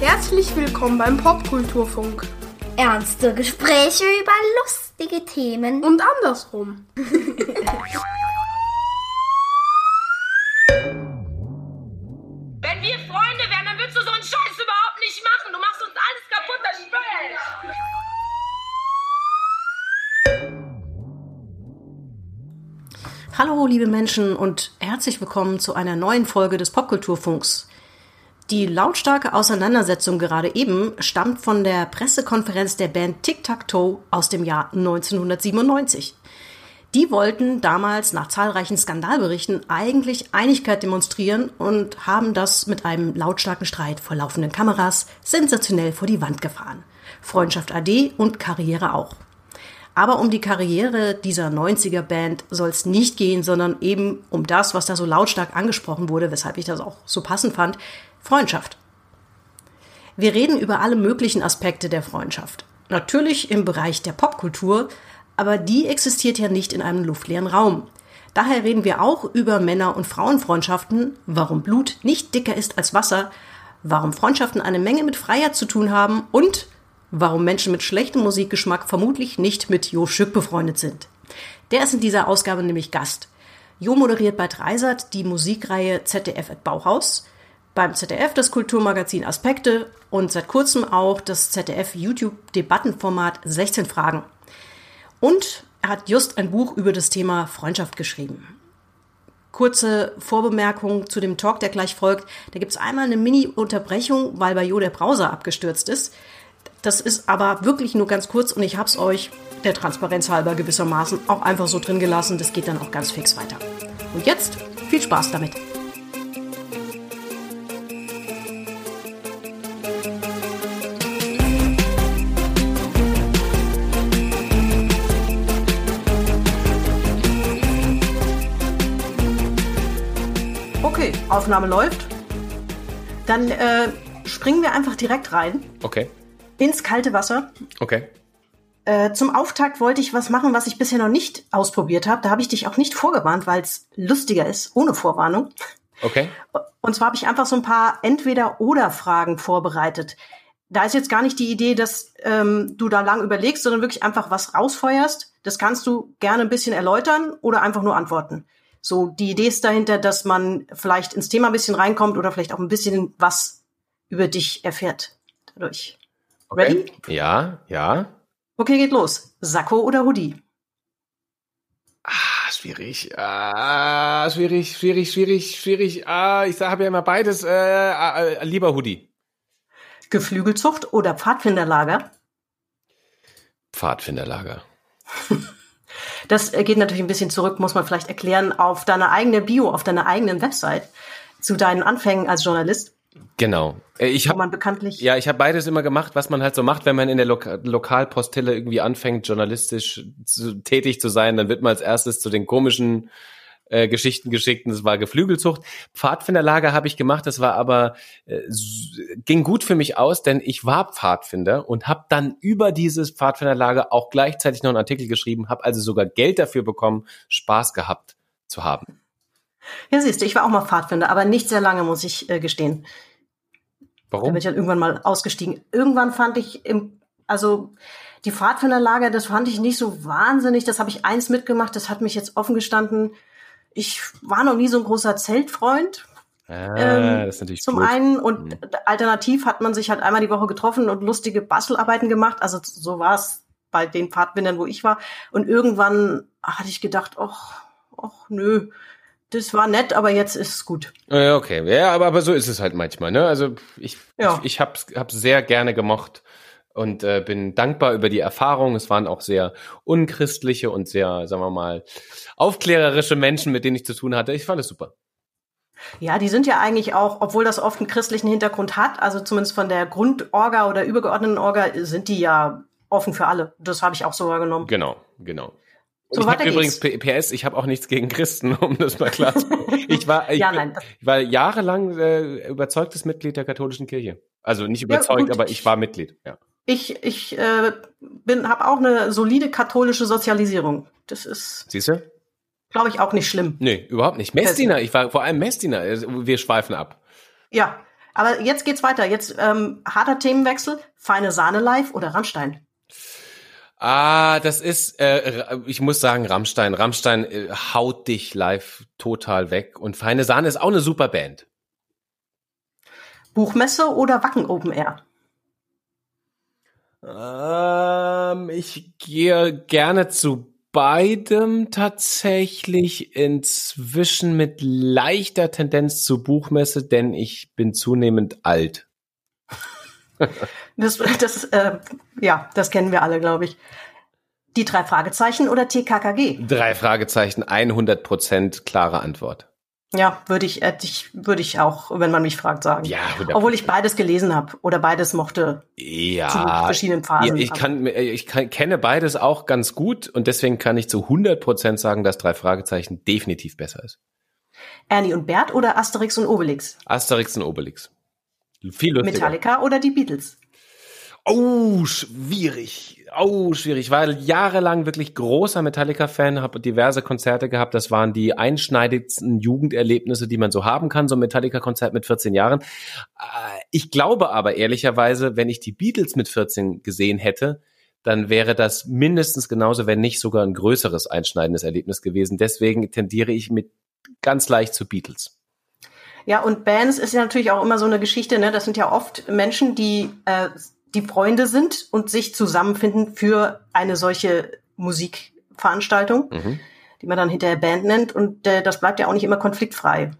Herzlich willkommen beim Popkulturfunk. Ernste Gespräche über lustige Themen. Und andersrum. Menschen und herzlich willkommen zu einer neuen Folge des Popkulturfunks. Die lautstarke Auseinandersetzung gerade eben stammt von der Pressekonferenz der Band Tic Tac Toe aus dem Jahr 1997. Die wollten damals nach zahlreichen Skandalberichten eigentlich Einigkeit demonstrieren und haben das mit einem lautstarken Streit vor laufenden Kameras sensationell vor die Wand gefahren. Freundschaft AD und Karriere auch. Aber um die Karriere dieser 90er Band soll es nicht gehen, sondern eben um das, was da so lautstark angesprochen wurde, weshalb ich das auch so passend fand, Freundschaft. Wir reden über alle möglichen Aspekte der Freundschaft. Natürlich im Bereich der Popkultur, aber die existiert ja nicht in einem luftleeren Raum. Daher reden wir auch über Männer- und Frauenfreundschaften, warum Blut nicht dicker ist als Wasser, warum Freundschaften eine Menge mit Freiheit zu tun haben und warum Menschen mit schlechtem Musikgeschmack vermutlich nicht mit Jo Schück befreundet sind. Der ist in dieser Ausgabe nämlich Gast. Jo moderiert bei Dreisat die Musikreihe ZDF at Bauhaus, beim ZDF das Kulturmagazin Aspekte und seit kurzem auch das ZDF YouTube-Debattenformat 16 Fragen. Und er hat just ein Buch über das Thema Freundschaft geschrieben. Kurze Vorbemerkung zu dem Talk, der gleich folgt. Da gibt es einmal eine Mini-Unterbrechung, weil bei Jo der Browser abgestürzt ist. Das ist aber wirklich nur ganz kurz und ich habe es euch der Transparenz halber gewissermaßen auch einfach so drin gelassen. Das geht dann auch ganz fix weiter. Und jetzt viel Spaß damit. Okay, Aufnahme läuft. Dann äh, springen wir einfach direkt rein Okay, ins kalte Wasser. okay. Äh, zum Auftakt wollte ich was machen, was ich bisher noch nicht ausprobiert habe. Da habe ich dich auch nicht vorgewarnt, weil es lustiger ist, ohne Vorwarnung. Okay. Und zwar habe ich einfach so ein paar Entweder-Oder-Fragen vorbereitet. Da ist jetzt gar nicht die Idee, dass ähm, du da lang überlegst, sondern wirklich einfach was rausfeuerst. Das kannst du gerne ein bisschen erläutern oder einfach nur antworten. So, die Idee ist dahinter, dass man vielleicht ins Thema ein bisschen reinkommt oder vielleicht auch ein bisschen was über dich erfährt dadurch. Ready? Ja, ja. Okay, geht los. Sakko oder Hoodie? Ah, schwierig. Ah, schwierig, schwierig, schwierig, schwierig. Ah, ich habe ja immer beides. Äh, äh, lieber Hoodie. Geflügelzucht oder Pfadfinderlager? Pfadfinderlager. Das äh, geht natürlich ein bisschen zurück, muss man vielleicht erklären, auf deine eigene Bio, auf deiner eigenen Website zu deinen Anfängen als Journalist, Genau. Äh, Ich habe man bekanntlich ja, ich habe beides immer gemacht, was man halt so macht, wenn man in der Loka Lokalpostille irgendwie anfängt, journalistisch zu, tätig zu sein, dann wird man als erstes zu den komischen äh, Geschichten geschickt und das war Geflügelzucht. Pfadfinderlager habe ich gemacht, das war aber äh, ging gut für mich aus, denn ich war Pfadfinder und habe dann über dieses Pfadfinderlager auch gleichzeitig noch einen Artikel geschrieben, habe also sogar Geld dafür bekommen, Spaß gehabt zu haben. Ja, siehst du, ich war auch mal Pfadfinder, aber nicht sehr lange, muss ich äh, gestehen. Da Warum? bin ich dann irgendwann mal ausgestiegen. Irgendwann fand ich im, also die Pfadfinderlager, das fand ich nicht so wahnsinnig. Das habe ich eins mitgemacht, das hat mich jetzt offen gestanden. Ich war noch nie so ein großer Zeltfreund. Ah, Ähm, das ist natürlich Zum blöd. einen und Mhm. alternativ hat man sich halt einmal die Woche getroffen und lustige Bastelarbeiten gemacht. Also so war es bei den Pfadfindern, wo ich war. Und irgendwann hatte ich gedacht, ach, ach nö, das war nett, aber jetzt ist es gut. Okay. Ja, aber, aber so ist es halt manchmal, ne? Also ich, Ja. ich, ich hab's, hab's sehr gerne gemocht und äh, bin dankbar über die Erfahrung. Es waren auch sehr unchristliche und sehr, sagen wir mal, aufklärerische Menschen, mit denen ich zu tun hatte. Ich fand es super. Ja, die sind ja eigentlich auch, obwohl das oft einen christlichen Hintergrund hat, also zumindest von der Grundorga oder übergeordneten Orga, sind die ja offen für alle. Das habe ich auch so wahrgenommen. Genau, genau. So ich habe übrigens PS, ich habe auch nichts gegen Christen, um das mal klar zu Ich war, ich, Ja, nein. ich war jahrelang äh, überzeugtes Mitglied der katholischen Kirche. Also nicht überzeugt, gut. aber ich war Mitglied. Ja. Ich, ich äh, bin, habe auch eine solide katholische Sozialisierung. Das ist, Siehst du? glaube ich, auch nicht schlimm. Nee, überhaupt nicht. Messdiener, ich war vor allem Messdiener. Also, Wir schweifen ab. Ja, aber jetzt geht's weiter. Jetzt ähm, harter Themenwechsel. Feine Sahne live oder Rammstein? Ah, das ist, äh, ich muss sagen, Rammstein. Rammstein äh, haut dich live total weg. Und Feine Sahne ist auch eine super Band. Buchmesse oder Wacken Open Air? Ähm, ich gehe gerne zu beidem tatsächlich inzwischen mit leichter Tendenz zur Buchmesse, denn ich bin zunehmend alt. Das, das, äh, ja, das kennen wir alle, glaube ich. Die drei Fragezeichen oder TKKG? Drei Fragezeichen, 100 Prozent klare Antwort. Ja, würde ich, äh, ich, würde ich auch, wenn man mich fragt, sagen. Ja, 100%. Obwohl ich beides gelesen habe oder beides mochte. Ja, Zu verschiedenen Phasen, Ja, ich kann, ich kann, kenne beides auch ganz gut und deswegen kann ich zu 100 Prozent sagen, dass drei Fragezeichen definitiv besser ist. Ernie und Bert oder Asterix und Obelix? Asterix und Obelix. Viel lustiger. Metallica oder die Beatles? Oh, schwierig. Oh, schwierig. Ich war jahrelang wirklich großer Metallica-Fan, habe diverse Konzerte gehabt. Das waren die einschneidigsten Jugenderlebnisse, die man so haben kann, so ein Metallica-Konzert mit 14 Jahren. Äh, Ich glaube aber ehrlicherweise, wenn ich die Beatles mit 14 gesehen hätte, dann wäre das mindestens genauso, wenn nicht sogar ein größeres einschneidendes Erlebnis gewesen. Deswegen tendiere ich mit ganz leicht zu Beatles. Ja, und Bands ist ja natürlich auch immer so eine Geschichte, ne? Das sind ja oft Menschen, die, äh, die Freunde sind und sich zusammenfinden für eine solche Musikveranstaltung, Mhm. die man dann hinterher Band nennt. Und äh, das bleibt ja auch nicht immer konfliktfrei.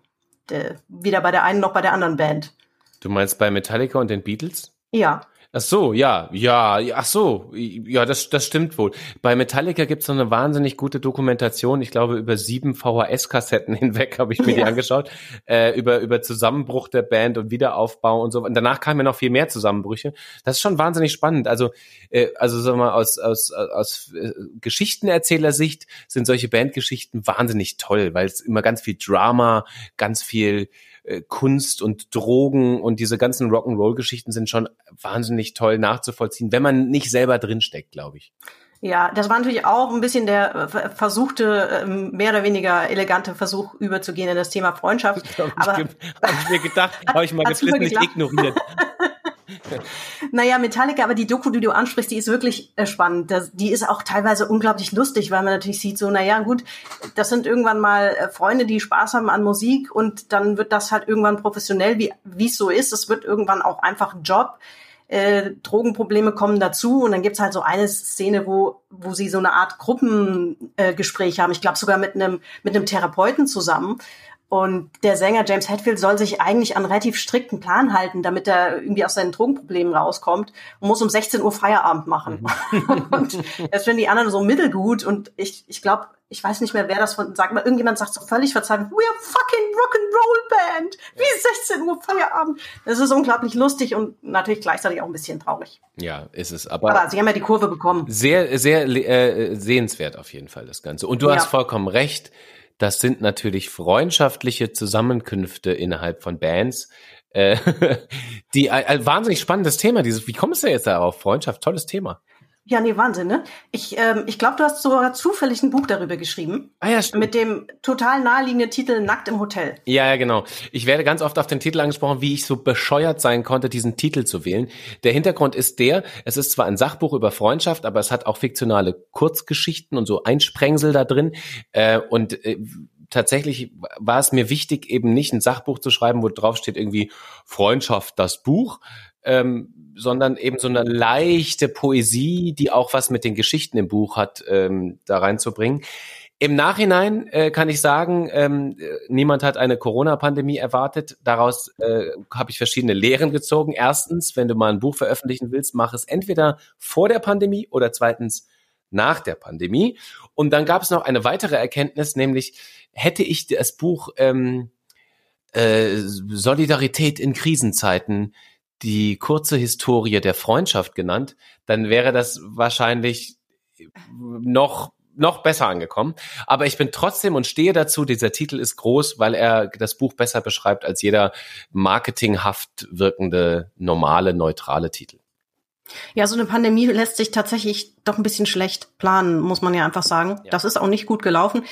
Äh, weder bei der einen noch bei der anderen Band. Du meinst bei Metallica und den Beatles? Ja. Ach so, ja, ja, ach so, ja, das, das stimmt wohl. Bei Metallica gibt's so eine wahnsinnig gute Dokumentation. Ich glaube, über sieben VHS-Kassetten hinweg habe ich mir die Ja. angeschaut. Äh, über, über Zusammenbruch der Band und Wiederaufbau und so. Und danach kamen ja noch viel mehr Zusammenbrüche. Das ist schon wahnsinnig spannend. Also, äh, also sagen wir mal, aus, aus, aus äh, Geschichtenerzählersicht sind solche Bandgeschichten wahnsinnig toll, weil es immer ganz viel Drama, ganz viel äh, Kunst und Drogen und diese ganzen Rock'n'Roll-Geschichten sind schon wahnsinnig toll nachzuvollziehen, wenn man nicht selber drinsteckt, glaube ich. Ja, das war natürlich auch ein bisschen der äh, ver- versuchte, ähm, mehr oder weniger elegante Versuch überzugehen in das Thema Freundschaft. Aber habe ich mir gedacht, habe ich mal geklappt? ignoriert. Naja, Metallica, aber die Doku, die du ansprichst, die ist wirklich äh, spannend. Das, die ist auch teilweise unglaublich lustig, weil man natürlich sieht, so, naja, gut, das sind irgendwann mal äh, Freunde, die Spaß haben an Musik und dann wird das halt irgendwann professionell, wie es so ist. Es wird irgendwann auch einfach ein Job. Äh, Drogenprobleme kommen dazu und dann gibt's halt so eine Szene, wo, wo sie so eine Art Gruppengespräch äh, haben. Ich glaube sogar mit einem mit einem Therapeuten zusammen. Und der Sänger James Hetfield soll sich eigentlich an einen relativ strikten Plan halten, damit er irgendwie aus seinen Drogenproblemen rauskommt und muss um 16 Uhr Feierabend machen. und das finden die anderen so mittelgut. Und ich, ich glaube, ich weiß nicht mehr, wer das von sagt, mal irgendjemand sagt so völlig verzweifelt, we're fucking Rock'n'Roll Band. Wie 16 Uhr Feierabend. Das ist unglaublich lustig und natürlich gleichzeitig auch ein bisschen traurig. Ja, ist es. Aber, Aber sie haben ja die Kurve bekommen. sehr, sehr äh, sehenswert auf jeden Fall das Ganze. Und du Ja. hast vollkommen recht. Das sind natürlich freundschaftliche Zusammenkünfte innerhalb von Bands. Äh, die ein, ein wahnsinnig spannendes Thema. Dieses, wie kommst du jetzt darauf? Freundschaft, tolles Thema. Ja, nee, Wahnsinn, ne? Ich, ähm, ich glaube, du hast sogar zufällig ein Buch darüber geschrieben. Ah ja, stimmt. Mit dem total naheliegenden Titel Nackt im Hotel. Ja, ja, genau. Ich werde ganz oft auf den Titel angesprochen, wie ich so bescheuert sein konnte, diesen Titel zu wählen. Der Hintergrund ist der, es ist zwar ein Sachbuch über Freundschaft, aber es hat auch fiktionale Kurzgeschichten und so Einsprengsel da drin. Äh, und äh, tatsächlich war es mir wichtig, eben nicht ein Sachbuch zu schreiben, wo drauf steht irgendwie Freundschaft, das Buch, ähm, sondern eben so eine leichte Poesie, die auch was mit den Geschichten im Buch hat, ähm, da reinzubringen. Im Nachhinein äh, kann ich sagen, ähm, äh, niemand hat eine Corona-Pandemie erwartet. Daraus äh, habe ich verschiedene Lehren gezogen. Erstens, wenn du mal ein Buch veröffentlichen willst, mach es entweder vor der Pandemie oder zweitens nach der Pandemie. Und dann gab es noch eine weitere Erkenntnis, nämlich hätte ich das Buch ähm, äh, Solidarität in Krisenzeiten die kurze Historie der Freundschaft genannt, dann wäre das wahrscheinlich noch noch besser angekommen. Aber ich bin trotzdem und stehe dazu, dieser Titel ist groß, weil er das Buch besser beschreibt als jeder marketinghaft wirkende, normale, neutrale Titel. Ja, so eine Pandemie lässt sich tatsächlich doch ein bisschen schlecht planen, muss man ja einfach sagen. Ja. Das ist auch nicht gut gelaufen,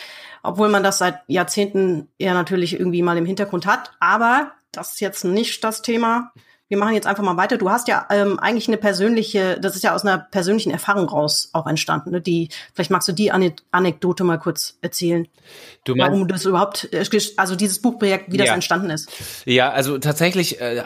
obwohl man das seit Jahrzehnten ja natürlich irgendwie mal im Hintergrund hat. Aber das ist jetzt nicht das Thema wir machen jetzt einfach mal weiter. Du hast ja ähm, eigentlich eine persönliche, das ist ja aus einer persönlichen Erfahrung raus auch entstanden. Ne? Die, vielleicht magst du die Anekdote mal kurz erzählen, du meinst, warum das überhaupt, äh, also dieses Buchprojekt, wie das entstanden ist. Ja, also tatsächlich äh,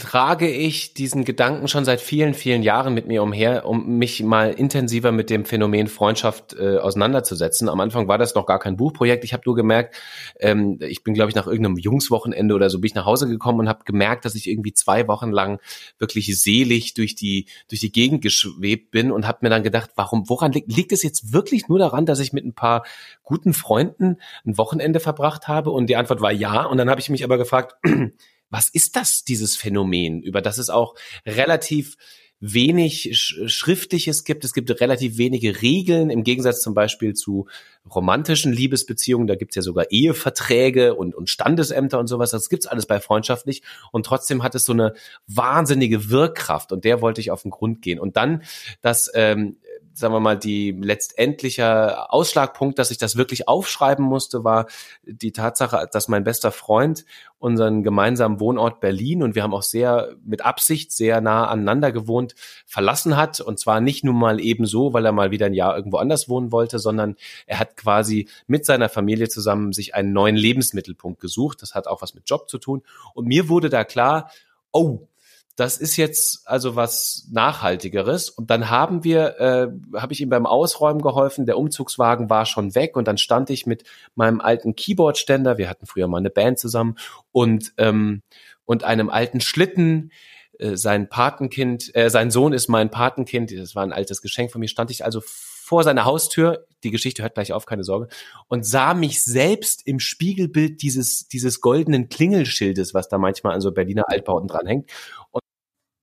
trage ich diesen Gedanken schon seit vielen, vielen Jahren mit mir umher, um mich mal intensiver mit dem Phänomen Freundschaft äh, auseinanderzusetzen. Am Anfang war das noch gar kein Buchprojekt. Ich habe nur gemerkt, ähm, ich bin, glaube ich, nach irgendeinem Jungswochenende oder so bin ich nach Hause gekommen und habe gemerkt, dass ich irgendwie zwei Wochen lang wirklich selig durch die durch die Gegend geschwebt bin und habe mir dann gedacht, warum woran liegt, liegt es jetzt wirklich nur daran, dass ich mit ein paar guten Freunden ein Wochenende verbracht habe? Und die Antwort war ja. Und dann habe ich mich aber gefragt, was ist das, dieses Phänomen, über das es auch relativ wenig Schriftliches gibt. Es gibt relativ wenige Regeln im Gegensatz zum Beispiel zu romantischen Liebesbeziehungen. Da gibt's ja sogar Eheverträge und, und Standesämter und sowas. Das gibt's alles bei Freundschaft nicht. Und trotzdem hat es so eine wahnsinnige Wirkkraft und der wollte ich auf den Grund gehen. Und dann das ähm, sagen wir mal, die letztendliche Ausschlagpunkt, dass ich das wirklich aufschreiben musste, war die Tatsache, dass mein bester Freund unseren gemeinsamen Wohnort Berlin und wir haben auch sehr mit Absicht sehr nah aneinander gewohnt, verlassen hat. Und zwar nicht nur mal eben so, weil er mal wieder ein Jahr irgendwo anders wohnen wollte, sondern er hat quasi mit seiner Familie zusammen sich einen neuen Lebensmittelpunkt gesucht. Das hat auch was mit Job zu tun. Und mir wurde da klar, oh, das ist jetzt also was Nachhaltigeres. Und dann haben wir, äh, habe ich ihm beim Ausräumen geholfen. Der Umzugswagen war schon weg und dann stand ich mit meinem alten Keyboardständer. Wir hatten früher mal eine Band zusammen und ähm, und einem alten Schlitten. Äh, sein Patenkind, äh, sein Sohn ist mein Patenkind. Das war ein altes Geschenk von mir. Stand ich also vor seiner Haustür. Die Geschichte hört gleich auf, keine Sorge. Und sah mich selbst im Spiegelbild dieses, dieses goldenen Klingelschildes, was da manchmal an so Berliner Altbauten dranhängt. Und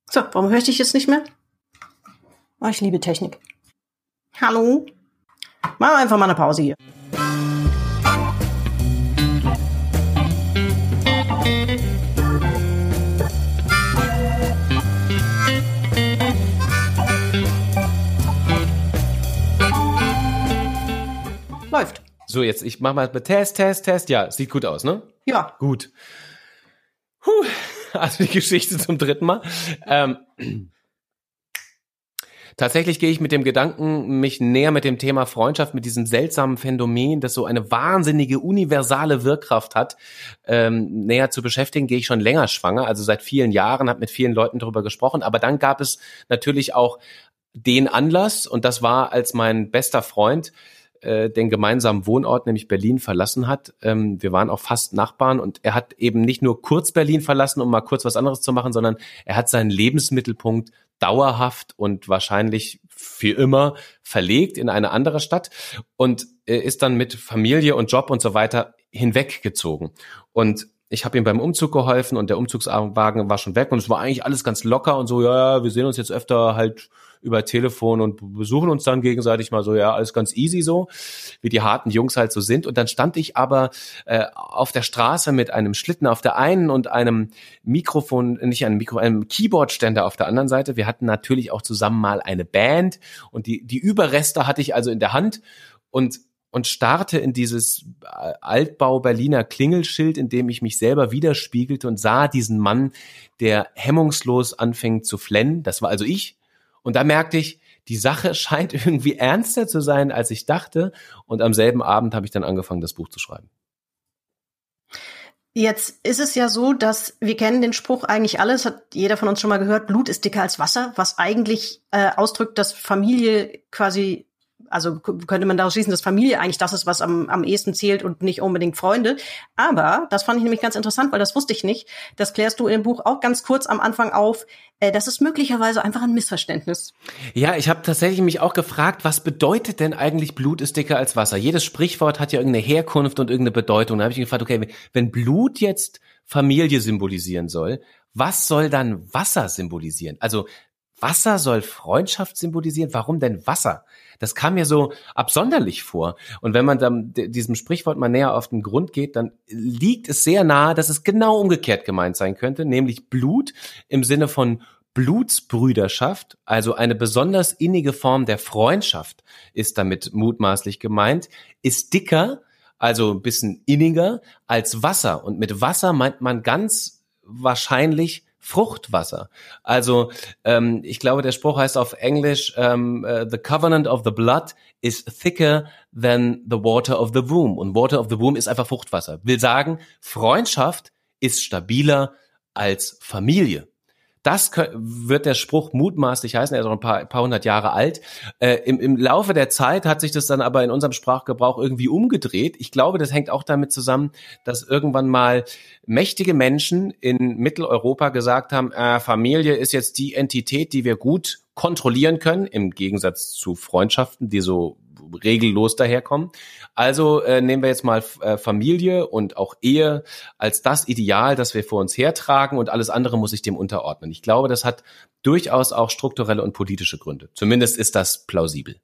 so, warum höre ich dich jetzt nicht mehr? Oh, ich liebe Technik. Hallo? Machen wir einfach mal eine Pause hier. Läuft. So, jetzt, ich mach mal Test, Test, Test. Ja, sieht gut aus, ne? Ja. Gut. Puh. Also die Geschichte zum dritten Mal. Ähm, Tatsächlich gehe ich mit dem Gedanken, mich näher mit dem Thema Freundschaft, mit diesem seltsamen Phänomen, das so eine wahnsinnige universale Wirkkraft hat, ähm, näher zu beschäftigen, gehe ich schon länger schwanger. Also seit vielen Jahren, habe mit vielen Leuten darüber gesprochen. Aber dann gab es natürlich auch den Anlass, und das war, als mein bester Freund äh, den gemeinsamen Wohnort, nämlich Berlin, verlassen hat. Ähm, wir waren auch fast Nachbarn und er hat eben nicht nur kurz Berlin verlassen, um mal kurz was anderes zu machen, sondern er hat seinen Lebensmittelpunkt dauerhaft und wahrscheinlich für immer verlegt in eine andere Stadt und äh, ist dann mit Familie und Job und so weiter hinweggezogen. Und ich habe ihm beim Umzug geholfen und der Umzugswagen war schon weg und es war eigentlich alles ganz locker und so, ja, wir sehen uns jetzt öfter halt über Telefon und besuchen uns dann gegenseitig mal so, ja, alles ganz easy so, wie die harten Jungs halt so sind. Und dann stand ich aber äh, auf der Straße mit einem Schlitten auf der einen und einem Mikrofon, nicht einem Mikro, einem Keyboardständer auf der anderen Seite. Wir hatten natürlich auch zusammen mal eine Band und die, die Überreste hatte ich also in der Hand und und starte in dieses äh, Altbau Berliner Klingelschild, in dem ich mich selber widerspiegelte und sah diesen Mann, der hemmungslos anfängt zu flennen. Das war also ich. Und da merkte ich, die Sache scheint irgendwie ernster zu sein, als ich dachte. Und am selben Abend habe ich dann angefangen, das Buch zu schreiben. Jetzt ist es ja so, dass wir kennen den Spruch eigentlich alles, hat jeder von uns schon mal gehört, Blut ist dicker als Wasser, was eigentlich äh, ausdrückt, dass Familie quasi also könnte man daraus schließen, dass Familie eigentlich das ist, was am, am ehesten zählt und nicht unbedingt Freunde. Aber das fand ich nämlich ganz interessant, weil das wusste ich nicht. Das klärst du im Buch auch ganz kurz am Anfang auf. Äh, das ist möglicherweise einfach ein Missverständnis. Ja, ich habe tatsächlich mich auch gefragt, was bedeutet denn eigentlich Blut ist dicker als Wasser? Jedes Sprichwort hat ja irgendeine Herkunft und irgendeine Bedeutung. Da habe ich gefragt, okay, wenn Blut jetzt Familie symbolisieren soll, was soll dann Wasser symbolisieren? Also Wasser soll Freundschaft symbolisieren. Warum denn Wasser? Das kam mir so absonderlich vor. Und wenn man dann diesem Sprichwort mal näher auf den Grund geht, dann liegt es sehr nahe, dass es genau umgekehrt gemeint sein könnte, nämlich Blut im Sinne von Blutsbrüderschaft, also eine besonders innige Form der Freundschaft ist damit mutmaßlich gemeint, ist dicker, also ein bisschen inniger als Wasser. Und mit Wasser meint man ganz wahrscheinlich Fruchtwasser. Also ähm, ich glaube, der Spruch heißt auf Englisch, ähm, uh, The covenant of the blood is thicker than the water of the womb. Und Water of the womb ist einfach Fruchtwasser. Will sagen, Freundschaft ist stabiler als Familie. Das wird der Spruch mutmaßlich heißen, er ist auch ein paar, paar hundert Jahre alt. Äh, im, Im Laufe der Zeit hat sich das dann aber in unserem Sprachgebrauch irgendwie umgedreht. Ich glaube, das hängt auch damit zusammen, dass irgendwann mal mächtige Menschen in Mitteleuropa gesagt haben, äh, Familie ist jetzt die Entität, die wir gut kontrollieren können, im Gegensatz zu Freundschaften, die so regellos daherkommen. Also äh, nehmen wir jetzt mal äh, Familie und auch Ehe als das Ideal, das wir vor uns hertragen und alles andere muss sich dem unterordnen. Ich glaube, das hat durchaus auch strukturelle und politische Gründe. Zumindest ist das plausibel.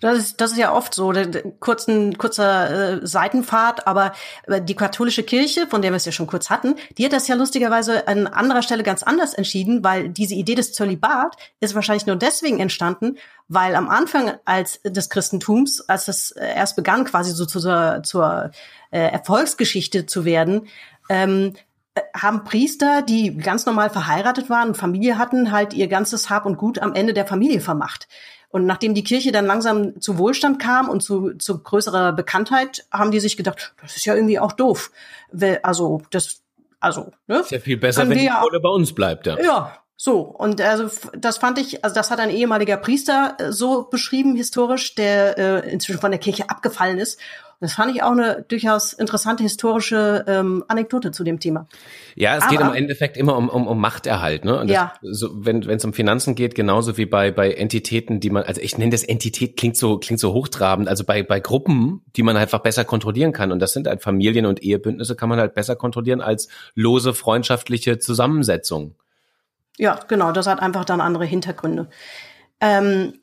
Das ist, das ist ja oft so, kurzen, kurzer äh, Seitenfahrt, aber äh, die katholische Kirche, von der wir es ja schon kurz hatten, die hat das ja lustigerweise an anderer Stelle ganz anders entschieden, weil diese Idee des Zölibat ist wahrscheinlich nur deswegen entstanden, weil am Anfang als des Christentums, als das äh, erst begann, quasi so zur, zur äh, Erfolgsgeschichte zu werden, ähm, äh, haben Priester, die ganz normal verheiratet waren und Familie hatten, halt ihr ganzes Hab und Gut am Ende der Familie vermacht. Und nachdem die Kirche dann langsam zu Wohlstand kam und zu, zu größerer Bekanntheit, haben die sich gedacht, das ist ja irgendwie auch doof. Also, das, also, ne? Ist ja viel besser, wenn die Kohle bei uns bleibt, ja. Ja, so, und also das fand ich, also das hat ein ehemaliger Priester äh, so beschrieben, historisch, der äh, inzwischen von der Kirche abgefallen ist. Das fand ich auch eine durchaus interessante historische ähm, Anekdote zu dem Thema. Ja, es Aber, geht im Endeffekt immer um, um, um Machterhalt. Ne? Und das, ja. so, wenn es um Finanzen geht, genauso wie bei, bei Entitäten, die man, also ich nenne das Entität, klingt so, klingt so hochtrabend, also bei, bei Gruppen, die man einfach besser kontrollieren kann. Und das sind halt Familien und Ehebündnisse, kann man halt besser kontrollieren als lose freundschaftliche Zusammensetzungen. Ja, genau, das hat einfach dann andere Hintergründe. Ähm,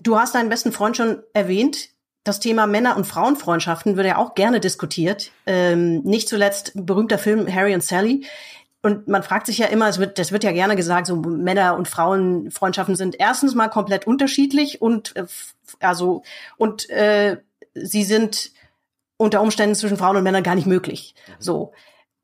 du hast deinen besten Freund schon erwähnt das Thema Männer- und Frauenfreundschaften wird ja auch gerne diskutiert. Ähm, nicht zuletzt berühmter Film Harry und Sally. Und man fragt sich ja immer, es wird, das wird ja gerne gesagt, so Männer- und Frauenfreundschaften sind erstens mal komplett unterschiedlich und äh, also und äh, sie sind unter Umständen zwischen Frauen und Männern gar nicht möglich. So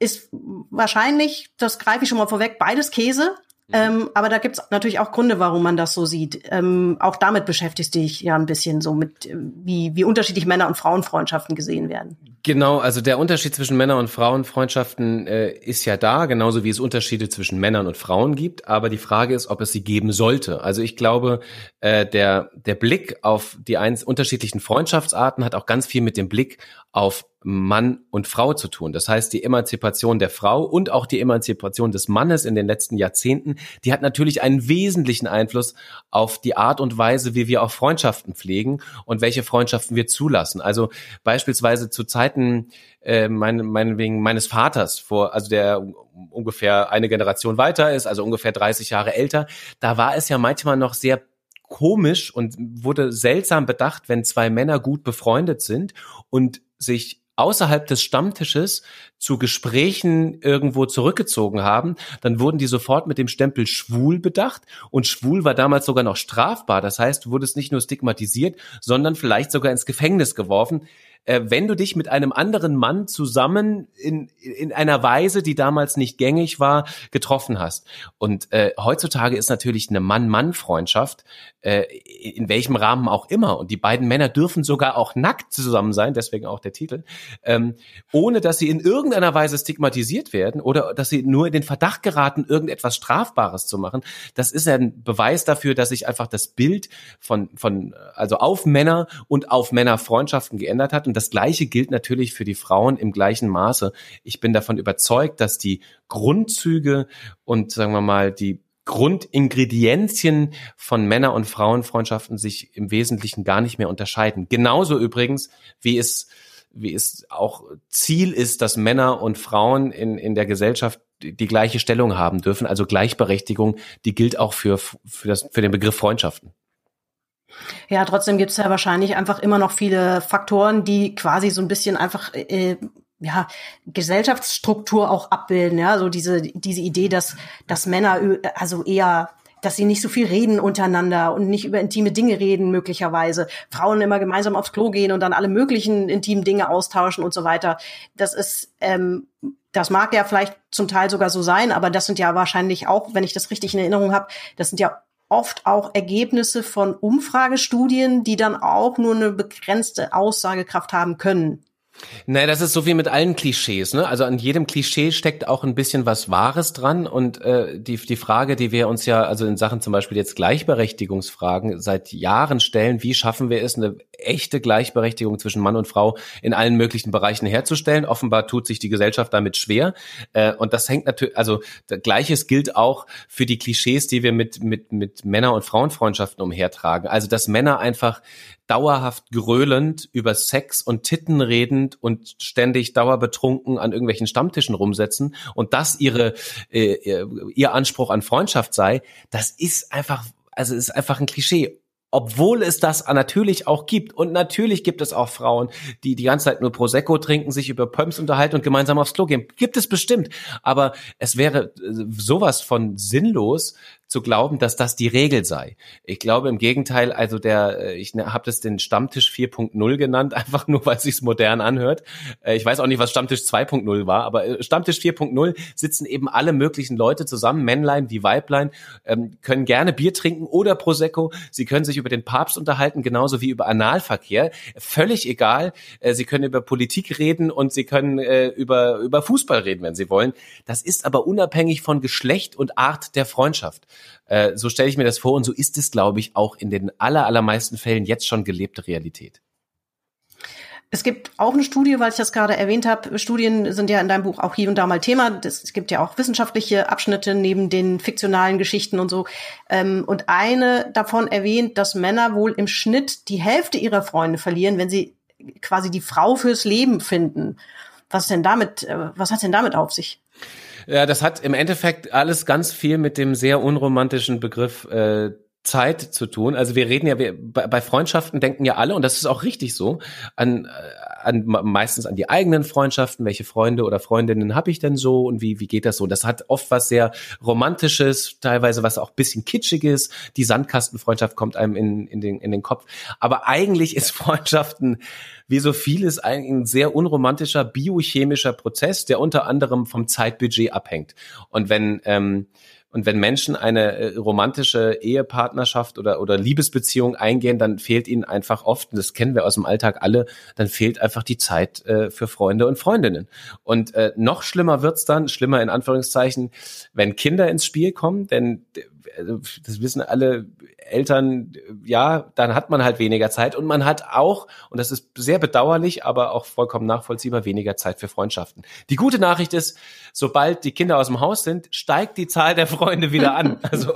ist wahrscheinlich, das greife ich schon mal vorweg, beides Käse. Mhm. Ähm, aber da gibt's natürlich auch Gründe, warum man das so sieht. Ähm, auch damit beschäftigst du dich ja ein bisschen so mit, äh, wie, wie unterschiedlich Männer- und Frauenfreundschaften gesehen werden. Genau, also der Unterschied zwischen Männer- und Frauenfreundschaften äh, ist ja da, genauso wie es Unterschiede zwischen Männern und Frauen gibt. Aber die Frage ist, ob es sie geben sollte. Also ich glaube, äh, der, der Blick auf die eins, unterschiedlichen Freundschaftsarten hat auch ganz viel mit dem Blick auf Mann und Frau zu tun. Das heißt, die Emanzipation der Frau und auch die Emanzipation des Mannes in den letzten Jahrzehnten, die hat natürlich einen wesentlichen Einfluss auf die Art und Weise, wie wir auch Freundschaften pflegen und welche Freundschaften wir zulassen. Also beispielsweise zu Zeiten äh, mein, meinetwegen meines Vaters, vor, also der ungefähr eine Generation weiter ist, also ungefähr 30 Jahre älter, da war es ja manchmal noch sehr komisch und wurde seltsam bedacht, wenn zwei Männer gut befreundet sind und sich außerhalb des Stammtisches zu Gesprächen irgendwo zurückgezogen haben, dann wurden die sofort mit dem Stempel schwul bedacht und schwul war damals sogar noch strafbar. Das heißt, du wurdest nicht nur stigmatisiert, sondern vielleicht sogar ins Gefängnis geworfen äh, wenn du dich mit einem anderen Mann zusammen in, in einer Weise, die damals nicht gängig war, getroffen hast. Und äh, heutzutage ist natürlich eine Mann-Mann-Freundschaft, äh, in welchem Rahmen auch immer. Und die beiden Männer dürfen sogar auch nackt zusammen sein, deswegen auch der Titel, ähm, ohne dass sie in irgendeiner Weise stigmatisiert werden oder dass sie nur in den Verdacht geraten, irgendetwas Strafbares zu machen. Das ist ein Beweis dafür, dass sich einfach das Bild von, von also auf Männer und auf Männerfreundschaften geändert hat. Und das Gleiche gilt natürlich für die Frauen im gleichen Maße. Ich bin davon überzeugt, dass die Grundzüge und sagen wir mal die Grundingredienzien von Männer- und Frauenfreundschaften sich im Wesentlichen gar nicht mehr unterscheiden. Genauso übrigens, wie es wie es auch Ziel ist, dass Männer und Frauen in, in der Gesellschaft die, die gleiche Stellung haben dürfen. Also Gleichberechtigung, die gilt auch für, für, das, für den Begriff Freundschaften. Ja, trotzdem gibt es ja wahrscheinlich einfach immer noch viele Faktoren, die quasi so ein bisschen einfach äh, ja, Gesellschaftsstruktur auch abbilden, ja, so diese, diese Idee, dass, dass Männer also eher dass sie nicht so viel reden untereinander und nicht über intime Dinge reden, möglicherweise. Frauen immer gemeinsam aufs Klo gehen und dann alle möglichen intimen Dinge austauschen und so weiter. Das ist, ähm, das mag ja vielleicht zum Teil sogar so sein, aber das sind ja wahrscheinlich auch, wenn ich das richtig in Erinnerung habe, das sind ja oft auch Ergebnisse von Umfragestudien, die dann auch nur eine begrenzte Aussagekraft haben können. Naja, das ist so wie mit allen Klischees, ne? Also an jedem Klischee steckt auch ein bisschen was Wahres dran. Und äh, die, die Frage, die wir uns ja, also in Sachen zum Beispiel jetzt Gleichberechtigungsfragen seit Jahren stellen, wie schaffen wir es, eine echte Gleichberechtigung zwischen Mann und Frau in allen möglichen Bereichen herzustellen? Offenbar tut sich die Gesellschaft damit schwer. Äh, und das hängt natürlich, also gleiches gilt auch für die Klischees, die wir mit, mit, mit Männer- und Frauenfreundschaften umhertragen. Also dass Männer einfach dauerhaft gröhlend über Sex und Titten redend und ständig dauerbetrunken an irgendwelchen Stammtischen rumsetzen und das ihre äh, ihr Anspruch an Freundschaft sei, das ist einfach also ist einfach ein Klischee obwohl es das natürlich auch gibt. Und natürlich gibt es auch Frauen, die die ganze Zeit nur Prosecco trinken, sich über Pumps unterhalten und gemeinsam aufs Klo gehen. Gibt es bestimmt. Aber es wäre äh, sowas von sinnlos, zu glauben, dass das die Regel sei. Ich glaube im Gegenteil, also der, äh, ich habe das den Stammtisch 4.0 genannt, einfach nur, weil es sich modern anhört. Äh, ich weiß auch nicht, was Stammtisch 2.0 war, aber äh, Stammtisch 4.0 sitzen eben alle möglichen Leute zusammen, Männlein wie Weiblein, ähm, können gerne Bier trinken oder Prosecco. Sie können sich über den Papst unterhalten, genauso wie über Analverkehr. Völlig egal. Sie können über Politik reden und sie können über, über Fußball reden, wenn sie wollen. Das ist aber unabhängig von Geschlecht und Art der Freundschaft. Äh, so stelle ich mir das vor und so ist es, glaube ich, auch in den aller, allermeisten Fällen jetzt schon gelebte Realität. Es gibt auch eine Studie, weil ich das gerade erwähnt habe. Studien sind ja in deinem Buch auch hier und da mal Thema. Es gibt ja auch wissenschaftliche Abschnitte neben den fiktionalen Geschichten und so. Ähm, und eine davon erwähnt, dass Männer wohl im Schnitt die Hälfte ihrer Freunde verlieren, wenn sie quasi die Frau fürs Leben finden. Was denn damit, äh, was hat denn damit auf sich? Ja, das hat im Endeffekt alles ganz viel mit dem sehr unromantischen Begriff äh, Zeit zu tun. Also wir reden ja, wir, bei, Freundschaften denken ja alle, und das ist auch richtig so, an, äh, an meistens an die eigenen Freundschaften, welche Freunde oder Freundinnen habe ich denn so und wie, wie geht das so? Das hat oft was sehr Romantisches, teilweise was auch bisschen Kitschiges. Die Sandkastenfreundschaft kommt einem in, in, den, in den Kopf. Aber eigentlich ist Freundschaften wie so vieles ein sehr unromantischer biochemischer Prozess, der unter anderem vom Zeitbudget abhängt. Und wenn ähm, und wenn Menschen eine äh, romantische Ehepartnerschaft oder, oder Liebesbeziehung eingehen, dann fehlt ihnen einfach oft, und das kennen wir aus dem Alltag alle, dann fehlt einfach die Zeit äh, für Freunde und Freundinnen. Und äh, noch schlimmer wird's dann, schlimmer in Anführungszeichen, wenn Kinder ins Spiel kommen, denn also, das wissen alle Eltern, ja, dann hat man halt weniger Zeit und man hat auch, und das ist sehr bedauerlich, aber auch vollkommen nachvollziehbar, weniger Zeit für Freundschaften. Die gute Nachricht ist, sobald die Kinder aus dem Haus sind, steigt die Zahl der Freunde wieder an. Also,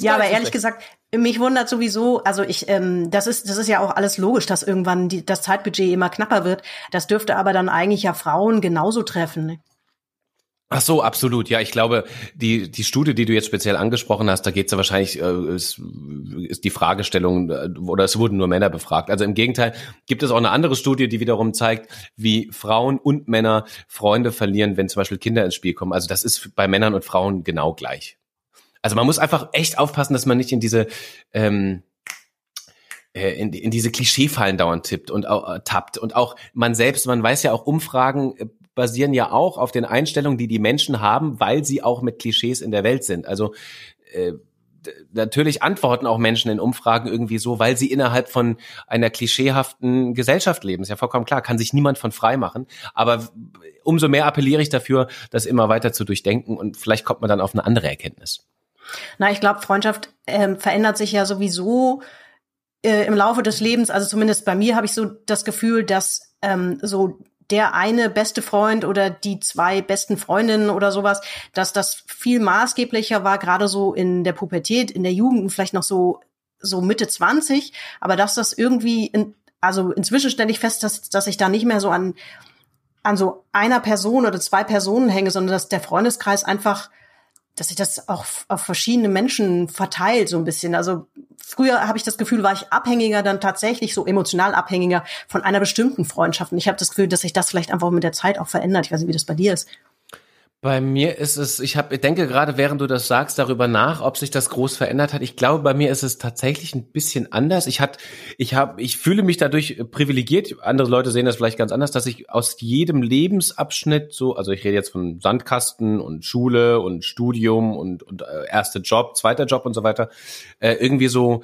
ja, aber ehrlich gesagt, mich wundert sowieso, also ich, ähm, das ist, das ist ja auch alles logisch, dass irgendwann die, das Zeitbudget immer knapper wird. Das dürfte aber dann eigentlich ja Frauen genauso treffen. Ach so, absolut. Ja, ich glaube, die, die Studie, die du jetzt speziell angesprochen hast, da geht es ja wahrscheinlich, äh, ist, ist die Fragestellung, äh, oder es wurden nur Männer befragt. Also im Gegenteil, gibt es auch eine andere Studie, die wiederum zeigt, wie Frauen und Männer Freunde verlieren, wenn zum Beispiel Kinder ins Spiel kommen. Also das ist bei Männern und Frauen genau gleich. Also man muss einfach echt aufpassen, dass man nicht in diese ähm, äh, in, in diese Klischeefallen dauernd tippt und äh, tappt und auch man selbst, man weiß ja auch Umfragen äh, basieren ja auch auf den Einstellungen, die die Menschen haben, weil sie auch mit Klischees in der Welt sind. Also äh, natürlich antworten auch Menschen in Umfragen irgendwie so, weil sie innerhalb von einer klischeehaften Gesellschaft leben. Ist ja vollkommen klar, kann sich niemand von frei machen. Aber umso mehr appelliere ich dafür, das immer weiter zu durchdenken und vielleicht kommt man dann auf eine andere Erkenntnis. Na, ich glaube, Freundschaft ähm, verändert sich ja sowieso äh, im Laufe des Lebens. Also zumindest bei mir habe ich so das Gefühl, dass ähm, so der eine beste Freund oder die zwei besten Freundinnen oder sowas, dass das viel maßgeblicher war, gerade so in der Pubertät, in der Jugend, vielleicht noch so so Mitte 20, aber dass das irgendwie in, also inzwischen stelle ich fest, dass, dass ich da nicht mehr so an, an so einer Person oder zwei Personen hänge, sondern dass der Freundeskreis einfach, dass sich das auch auf verschiedene Menschen verteilt, so ein bisschen. Also früher habe ich das Gefühl, war ich abhängiger, dann tatsächlich so emotional abhängiger von einer bestimmten Freundschaft. Und ich habe das Gefühl, dass sich das vielleicht einfach mit der Zeit auch verändert. Ich weiß nicht, wie das bei dir ist. Bei mir ist es, ich habe, ich denke gerade, während du das sagst, darüber nach, ob sich das groß verändert hat. Ich glaube, bei mir ist es tatsächlich ein bisschen anders. Ich hat, ich habe, ich fühle mich dadurch privilegiert. Andere Leute sehen das vielleicht ganz anders, dass ich aus jedem Lebensabschnitt so, also ich rede jetzt von Sandkasten und Schule und Studium und und äh, erste Job, zweiter Job und so weiter, äh, irgendwie so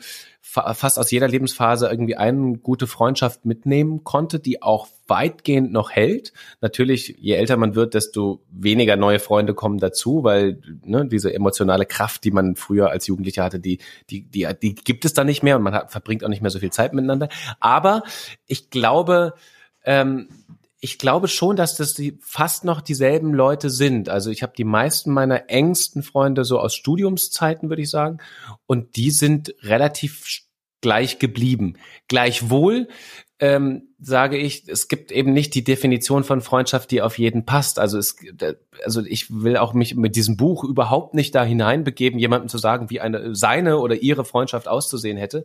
fast aus jeder Lebensphase irgendwie eine gute Freundschaft mitnehmen konnte, die auch weitgehend noch hält. Natürlich, je älter man wird, desto weniger neue Freunde kommen dazu, weil ne, diese emotionale Kraft, die man früher als Jugendlicher hatte, die, die, die, die gibt es da nicht mehr und man hat, verbringt auch nicht mehr so viel Zeit miteinander. Aber ich glaube, ähm, ich glaube schon, dass das die fast noch dieselben Leute sind. Also ich habe die meisten meiner engsten Freunde so aus Studiumszeiten, würde ich sagen. Und die sind relativ gleich geblieben. Gleichwohl ähm, sage ich, es gibt eben nicht die Definition von Freundschaft, die auf jeden passt. Also es, also ich will auch mich mit diesem Buch überhaupt nicht da hineinbegeben, jemandem zu sagen, wie eine seine oder ihre Freundschaft auszusehen hätte.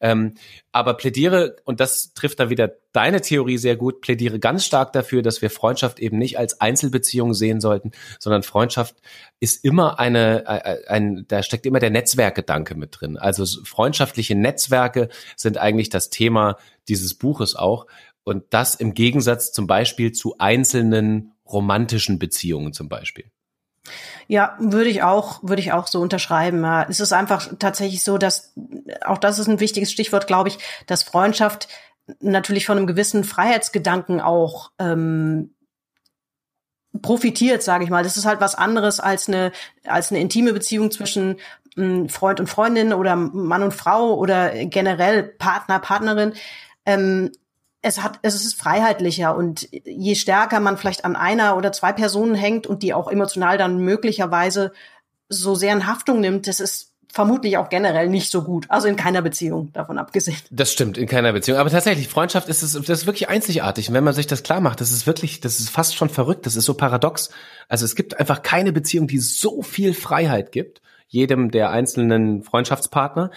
Ähm, aber plädiere und das trifft da wieder deine Theorie sehr gut. Plädiere ganz stark dafür, dass wir Freundschaft eben nicht als Einzelbeziehung sehen sollten, sondern Freundschaft ist immer eine, ein, ein da steckt immer der Netzwerkgedanke mit drin. Also freundschaftliche Netzwerke sind eigentlich das Thema dieses Buches auch. Und das im Gegensatz zum Beispiel zu einzelnen romantischen Beziehungen zum Beispiel. Ja, würde ich auch, würde ich auch so unterschreiben. Es ist einfach tatsächlich so, dass, auch das ist ein wichtiges Stichwort, glaube ich, dass Freundschaft natürlich von einem gewissen Freiheitsgedanken auch ähm, profitiert, sage ich mal. Das ist halt was anderes als eine als eine intime Beziehung zwischen ähm, Freund und Freundin oder Mann und Frau oder generell Partner Partnerin ähm, es hat, es ist freiheitlicher und je stärker man vielleicht an einer oder zwei Personen hängt und die auch emotional dann möglicherweise so sehr in Haftung nimmt, das ist vermutlich auch generell nicht so gut. Also in keiner Beziehung, davon abgesehen. Das stimmt, in keiner Beziehung. Aber tatsächlich, Freundschaft ist, es, das ist wirklich einzigartig. Und wenn man sich das klar macht, das ist wirklich, das ist fast schon verrückt, das ist so paradox. Also es gibt einfach keine Beziehung, die so viel Freiheit gibt, jedem der einzelnen Freundschaftspartner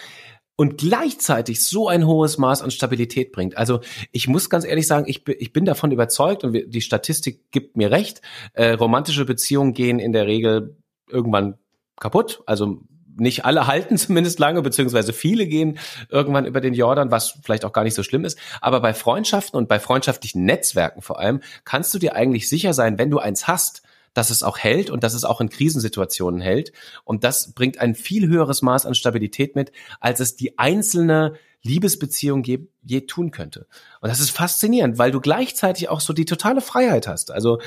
und gleichzeitig so ein hohes Maß an Stabilität bringt. Also ich muss ganz ehrlich sagen, ich, ich bin davon überzeugt und die Statistik gibt mir recht, äh, romantische Beziehungen gehen in der Regel irgendwann kaputt. Also nicht alle halten zumindest lange, beziehungsweise viele gehen irgendwann über den Jordan, was vielleicht auch gar nicht so schlimm ist. Aber bei Freundschaften und bei freundschaftlichen Netzwerken vor allem kannst du dir eigentlich sicher sein, wenn du eins hast, dass es auch hält und dass es auch in Krisensituationen hält. Und das bringt ein viel höheres Maß an Stabilität mit, als es die einzelne Liebesbeziehung je, je tun könnte. Und das ist faszinierend, weil du gleichzeitig auch so die totale Freiheit hast. Also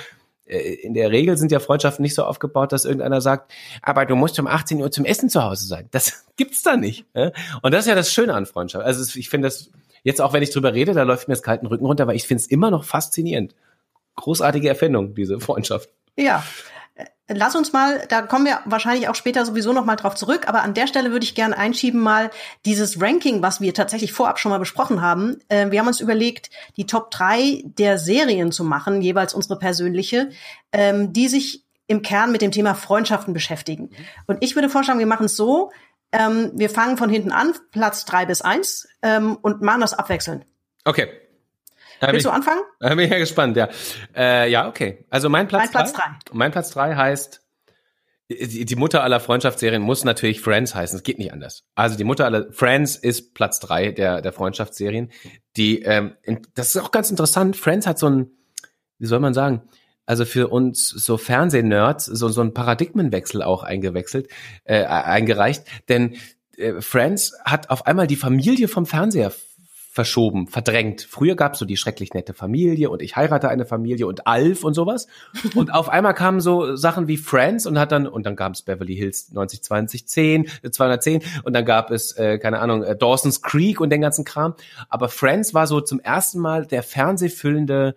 äh, in der Regel sind ja Freundschaften nicht so aufgebaut, dass irgendeiner sagt, aber du musst um 18 Uhr zum Essen zu Hause sein. Das gibt's da nicht. Und das ist ja das Schöne an Freundschaft. Also ich finde das, jetzt auch wenn ich drüber rede, da läuft mir das kalten Rücken runter, weil ich finde es immer noch faszinierend. Großartige Erfindung, diese Freundschaft. Ja. Lass uns mal, da kommen wir wahrscheinlich auch später sowieso noch mal drauf zurück, aber an der Stelle würde ich gerne einschieben mal dieses Ranking, was wir tatsächlich vorab schon mal besprochen haben. Äh, wir haben uns überlegt, die Top 3 der Serien zu machen, jeweils unsere persönliche, ähm, die sich im Kern mit dem Thema Freundschaften beschäftigen. Und ich würde vorschlagen, wir machen es so, ähm, wir fangen von hinten an, Platz 3 bis 1 ähm, und machen das abwechselnd. Okay. Willst du anfangen? Da bin ich ja gespannt, ja. Äh, ja, okay. Also mein Platz, mein Platz drei, drei. Mein Platz drei heißt, die, Mutter aller Freundschaftsserien muss natürlich Friends heißen. Es geht nicht anders. Also die Mutter aller Friends ist Platz drei der, der Freundschaftsserien. Die, ähm, das ist auch ganz interessant. Friends hat so ein, wie soll man sagen, also für uns so Fernsehnerds so, so ein Paradigmenwechsel auch eingewechselt, äh, eingereicht. Denn äh, Friends hat auf einmal die Familie vom Fernseher verschoben, verdrängt. Früher gab es so die schrecklich nette Familie und ich heirate eine Familie und Alf und sowas. Und auf einmal kamen so Sachen wie Friends und hat dann, und dann gab es Beverly Hills 90, 20, 10, 210 und dann gab es, äh, keine Ahnung, äh, Dawson's Creek und den ganzen Kram. Aber Friends war so zum ersten Mal der fernsehfüllende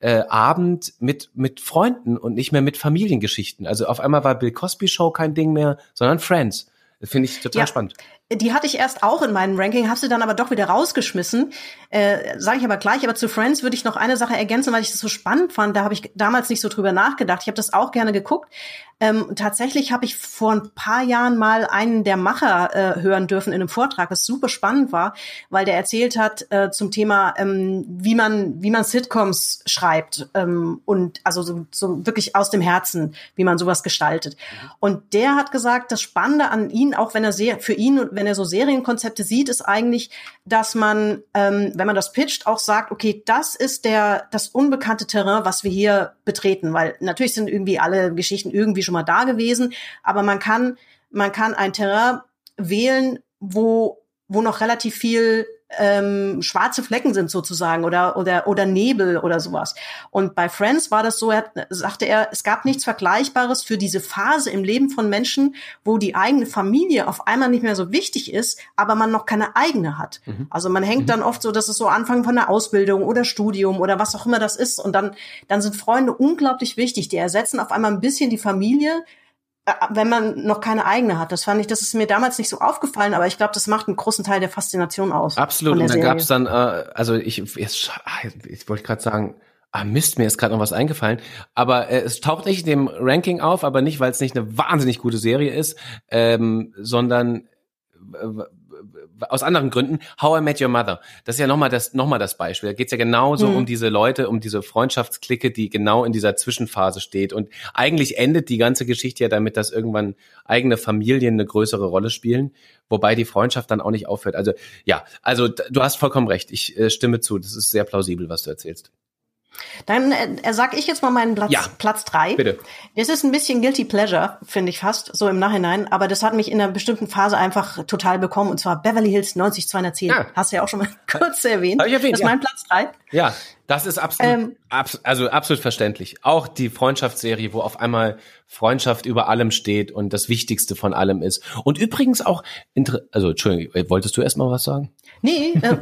äh, Abend mit, mit Freunden und nicht mehr mit Familiengeschichten. Also auf einmal war Bill Cosby Show kein Ding mehr, sondern Friends. Finde ich total ja. spannend die hatte ich erst auch in meinem Ranking, habe sie dann aber doch wieder rausgeschmissen. Äh, Sage ich aber gleich. Aber zu Friends würde ich noch eine Sache ergänzen, weil ich das so spannend fand. Da habe ich damals nicht so drüber nachgedacht. Ich habe das auch gerne geguckt. Ähm, tatsächlich habe ich vor ein paar Jahren mal einen der Macher äh, hören dürfen in einem Vortrag, das super spannend war, weil der erzählt hat äh, zum Thema, ähm, wie man wie man Sitcoms schreibt ähm, und also so, so wirklich aus dem Herzen, wie man sowas gestaltet. Und der hat gesagt, das Spannende an ihn, auch wenn er sehr für ihn und wenn er so Serienkonzepte sieht, ist eigentlich, dass man, ähm, wenn man das pitcht, auch sagt, okay, das ist der das unbekannte Terrain, was wir hier betreten, weil natürlich sind irgendwie alle Geschichten irgendwie schon mal da gewesen, aber man kann man kann ein Terrain wählen, wo wo noch relativ viel ähm, schwarze Flecken sind sozusagen oder oder oder Nebel oder sowas. Und bei Friends war das so, er, sagte er, es gab nichts Vergleichbares für diese Phase im Leben von Menschen, wo die eigene Familie auf einmal nicht mehr so wichtig ist, aber man noch keine eigene hat. Mhm. Also man hängt mhm. dann oft so, dass es so Anfang von der Ausbildung oder Studium oder was auch immer das ist und dann dann sind Freunde unglaublich wichtig. Die ersetzen auf einmal ein bisschen die Familie wenn man noch keine eigene hat. Das fand ich, das ist mir damals nicht so aufgefallen, aber ich glaube, das macht einen großen Teil der Faszination aus. Absolut. Und da gab es dann, äh, also ich, jetzt, ich wollte gerade sagen, ah Mist, mir ist gerade noch was eingefallen, aber äh, es taucht nicht in dem Ranking auf, aber nicht, weil es nicht eine wahnsinnig gute Serie ist, ähm, sondern äh, aus anderen Gründen, How I Met Your Mother. Das ist ja nochmal das, noch mal das Beispiel. Da geht's ja genauso mhm. um diese Leute, um diese Freundschaftsklicke, die genau in dieser Zwischenphase steht. Und eigentlich endet die ganze Geschichte ja damit, dass irgendwann eigene Familien eine größere Rolle spielen, wobei die Freundschaft dann auch nicht aufhört. Also ja, also du hast vollkommen recht. Ich äh, stimme zu. Das ist sehr plausibel, was du erzählst. Dann äh, sag ich jetzt mal meinen Platz, ja, Platz drei. Bitte. Das ist ein bisschen Guilty Pleasure, finde ich fast, so im Nachhinein. Aber das hat mich in einer bestimmten Phase einfach total bekommen. Und zwar Beverly Hills 90210. Ja. Hast du ja auch schon mal kurz erwähnt. Hab ich erwähnt, das ist ja. mein Platz drei. Ja, das ist absolut, ähm, abs also absolut verständlich. Auch die Freundschaftsserie, wo auf einmal Freundschaft über allem steht und das Wichtigste von allem ist. Und übrigens auch, also Entschuldigung, wolltest du erst mal was sagen? Nee, äh,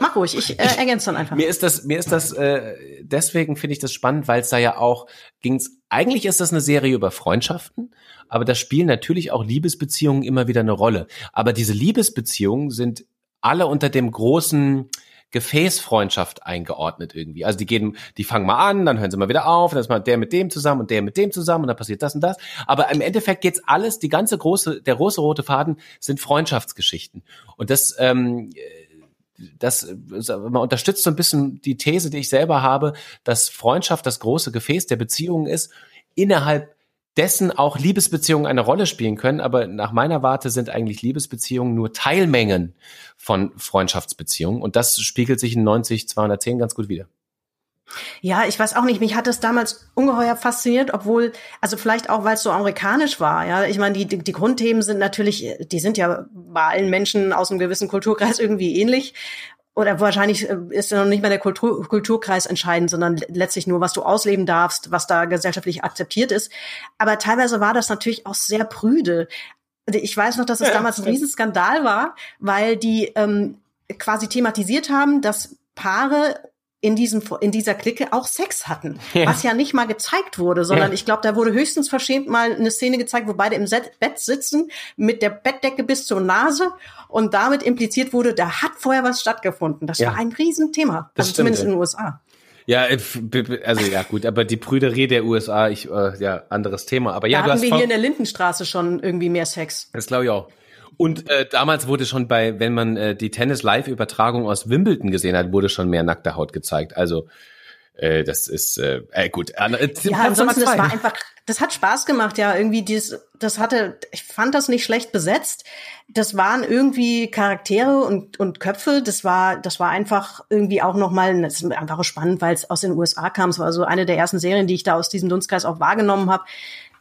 mach ruhig, ich äh, ergänze dann einfach. Mir ist das, mir ist das, äh, deswegen finde ich das spannend, weil es da ja auch ging's. Eigentlich ist das eine Serie über Freundschaften, aber da spielen natürlich auch Liebesbeziehungen immer wieder eine Rolle. Aber diese Liebesbeziehungen sind alle unter dem großen Gefäßfreundschaft eingeordnet irgendwie. Also die gehen, die fangen mal an, dann hören sie mal wieder auf, dann ist mal der mit dem zusammen und der mit dem zusammen und dann passiert das und das. Aber im Endeffekt geht's alles, die ganze große, der große rote Faden sind Freundschaftsgeschichten. Und das, ähm, das man unterstützt so ein bisschen die These, die ich selber habe, dass Freundschaft das große Gefäß der Beziehungen ist, innerhalb dessen auch Liebesbeziehungen eine Rolle spielen können, aber nach meiner Warte sind eigentlich Liebesbeziehungen nur Teilmengen von Freundschaftsbeziehungen und das spiegelt sich in 90 210 ganz gut wieder. Ja, ich weiß auch nicht. Mich hat das damals ungeheuer fasziniert, obwohl, also vielleicht auch, weil es so amerikanisch war. Ja, ich meine, die, die, die Grundthemen sind natürlich, die sind ja bei allen Menschen aus einem gewissen Kulturkreis irgendwie ähnlich oder wahrscheinlich äh, ist ja noch nicht mehr der Kultur, Kulturkreis entscheidend, sondern letztlich nur, was du ausleben darfst, was da gesellschaftlich akzeptiert ist. Aber teilweise war das natürlich auch sehr prüde. Ich weiß noch, dass es ja, damals ein Riesenskandal war, weil die ähm, quasi thematisiert haben, dass Paare in diesem in dieser Clique auch Sex hatten, ja. was ja nicht mal gezeigt wurde, sondern ja. ich glaube, da wurde höchstens verschämt mal eine Szene gezeigt, wo beide im Bett sitzen mit der Bettdecke bis zur Nase und damit impliziert wurde, da hat vorher was stattgefunden. Das ja. war ein Riesenthema, das also zumindest in den USA. Ja, also ja gut, aber die Brüderie der USA, ich äh, ja anderes Thema. Aber ja, da du hatten hast wir hier in der Lindenstraße schon irgendwie mehr Sex. Das glaube ich auch. Und äh, damals wurde schon bei, wenn man äh, die Tennis-Live-Übertragung aus Wimbledon gesehen hat, wurde schon mehr nackte Haut gezeigt. Also äh, das ist äh, äh gut. Äh, ja, ansonsten das war einfach, das hat Spaß gemacht, ja. Irgendwie dieses, das hatte, ich fand das nicht schlecht besetzt. Das waren irgendwie Charaktere und und Köpfe. Das war, das war einfach irgendwie auch nochmal, das ist einfach spannend, weil es aus den USA kam. Es war so eine der ersten Serien, die ich da aus diesem Dunstkreis auch wahrgenommen habe.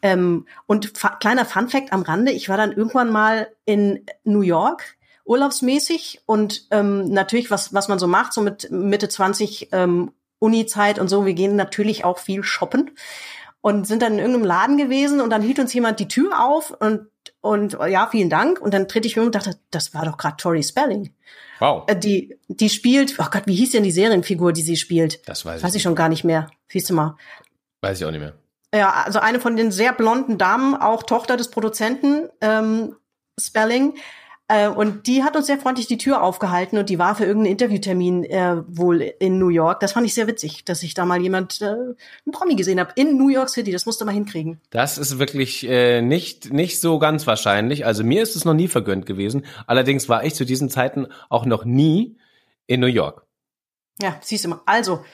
Ähm, und kleiner Fun Fact am Rande, ich war dann irgendwann mal in New York urlaubsmäßig und ähm, natürlich, was, was man so macht, so mit Mitte 20 ähm, Uni-Zeit und so, wir gehen natürlich auch viel shoppen und sind dann in irgendeinem Laden gewesen und dann hielt uns jemand die Tür auf und und ja, vielen Dank. Und dann trete ich mir um und dachte, das war doch gerade Tori Spelling. Wow. Äh, die, die spielt, oh Gott, wie hieß denn die Serienfigur, die sie spielt? Das weiß ich. Weiß ich schon gar nicht mehr. Siehst du mal. Weiß ich auch nicht mehr. Ja, also eine von den sehr blonden Damen, auch Tochter des Produzenten ähm, Spelling. Äh, und die hat uns sehr freundlich die Tür aufgehalten und die war für irgendeinen Interviewtermin äh, wohl in New York. Das fand ich sehr witzig, dass ich da mal jemand, äh, einen Promi gesehen habe in New York City. Das musste man hinkriegen. Das ist wirklich äh, nicht, nicht so ganz wahrscheinlich. Also mir ist es noch nie vergönnt gewesen. Allerdings war ich zu diesen Zeiten auch noch nie in New York. Ja, siehst du mal. Also,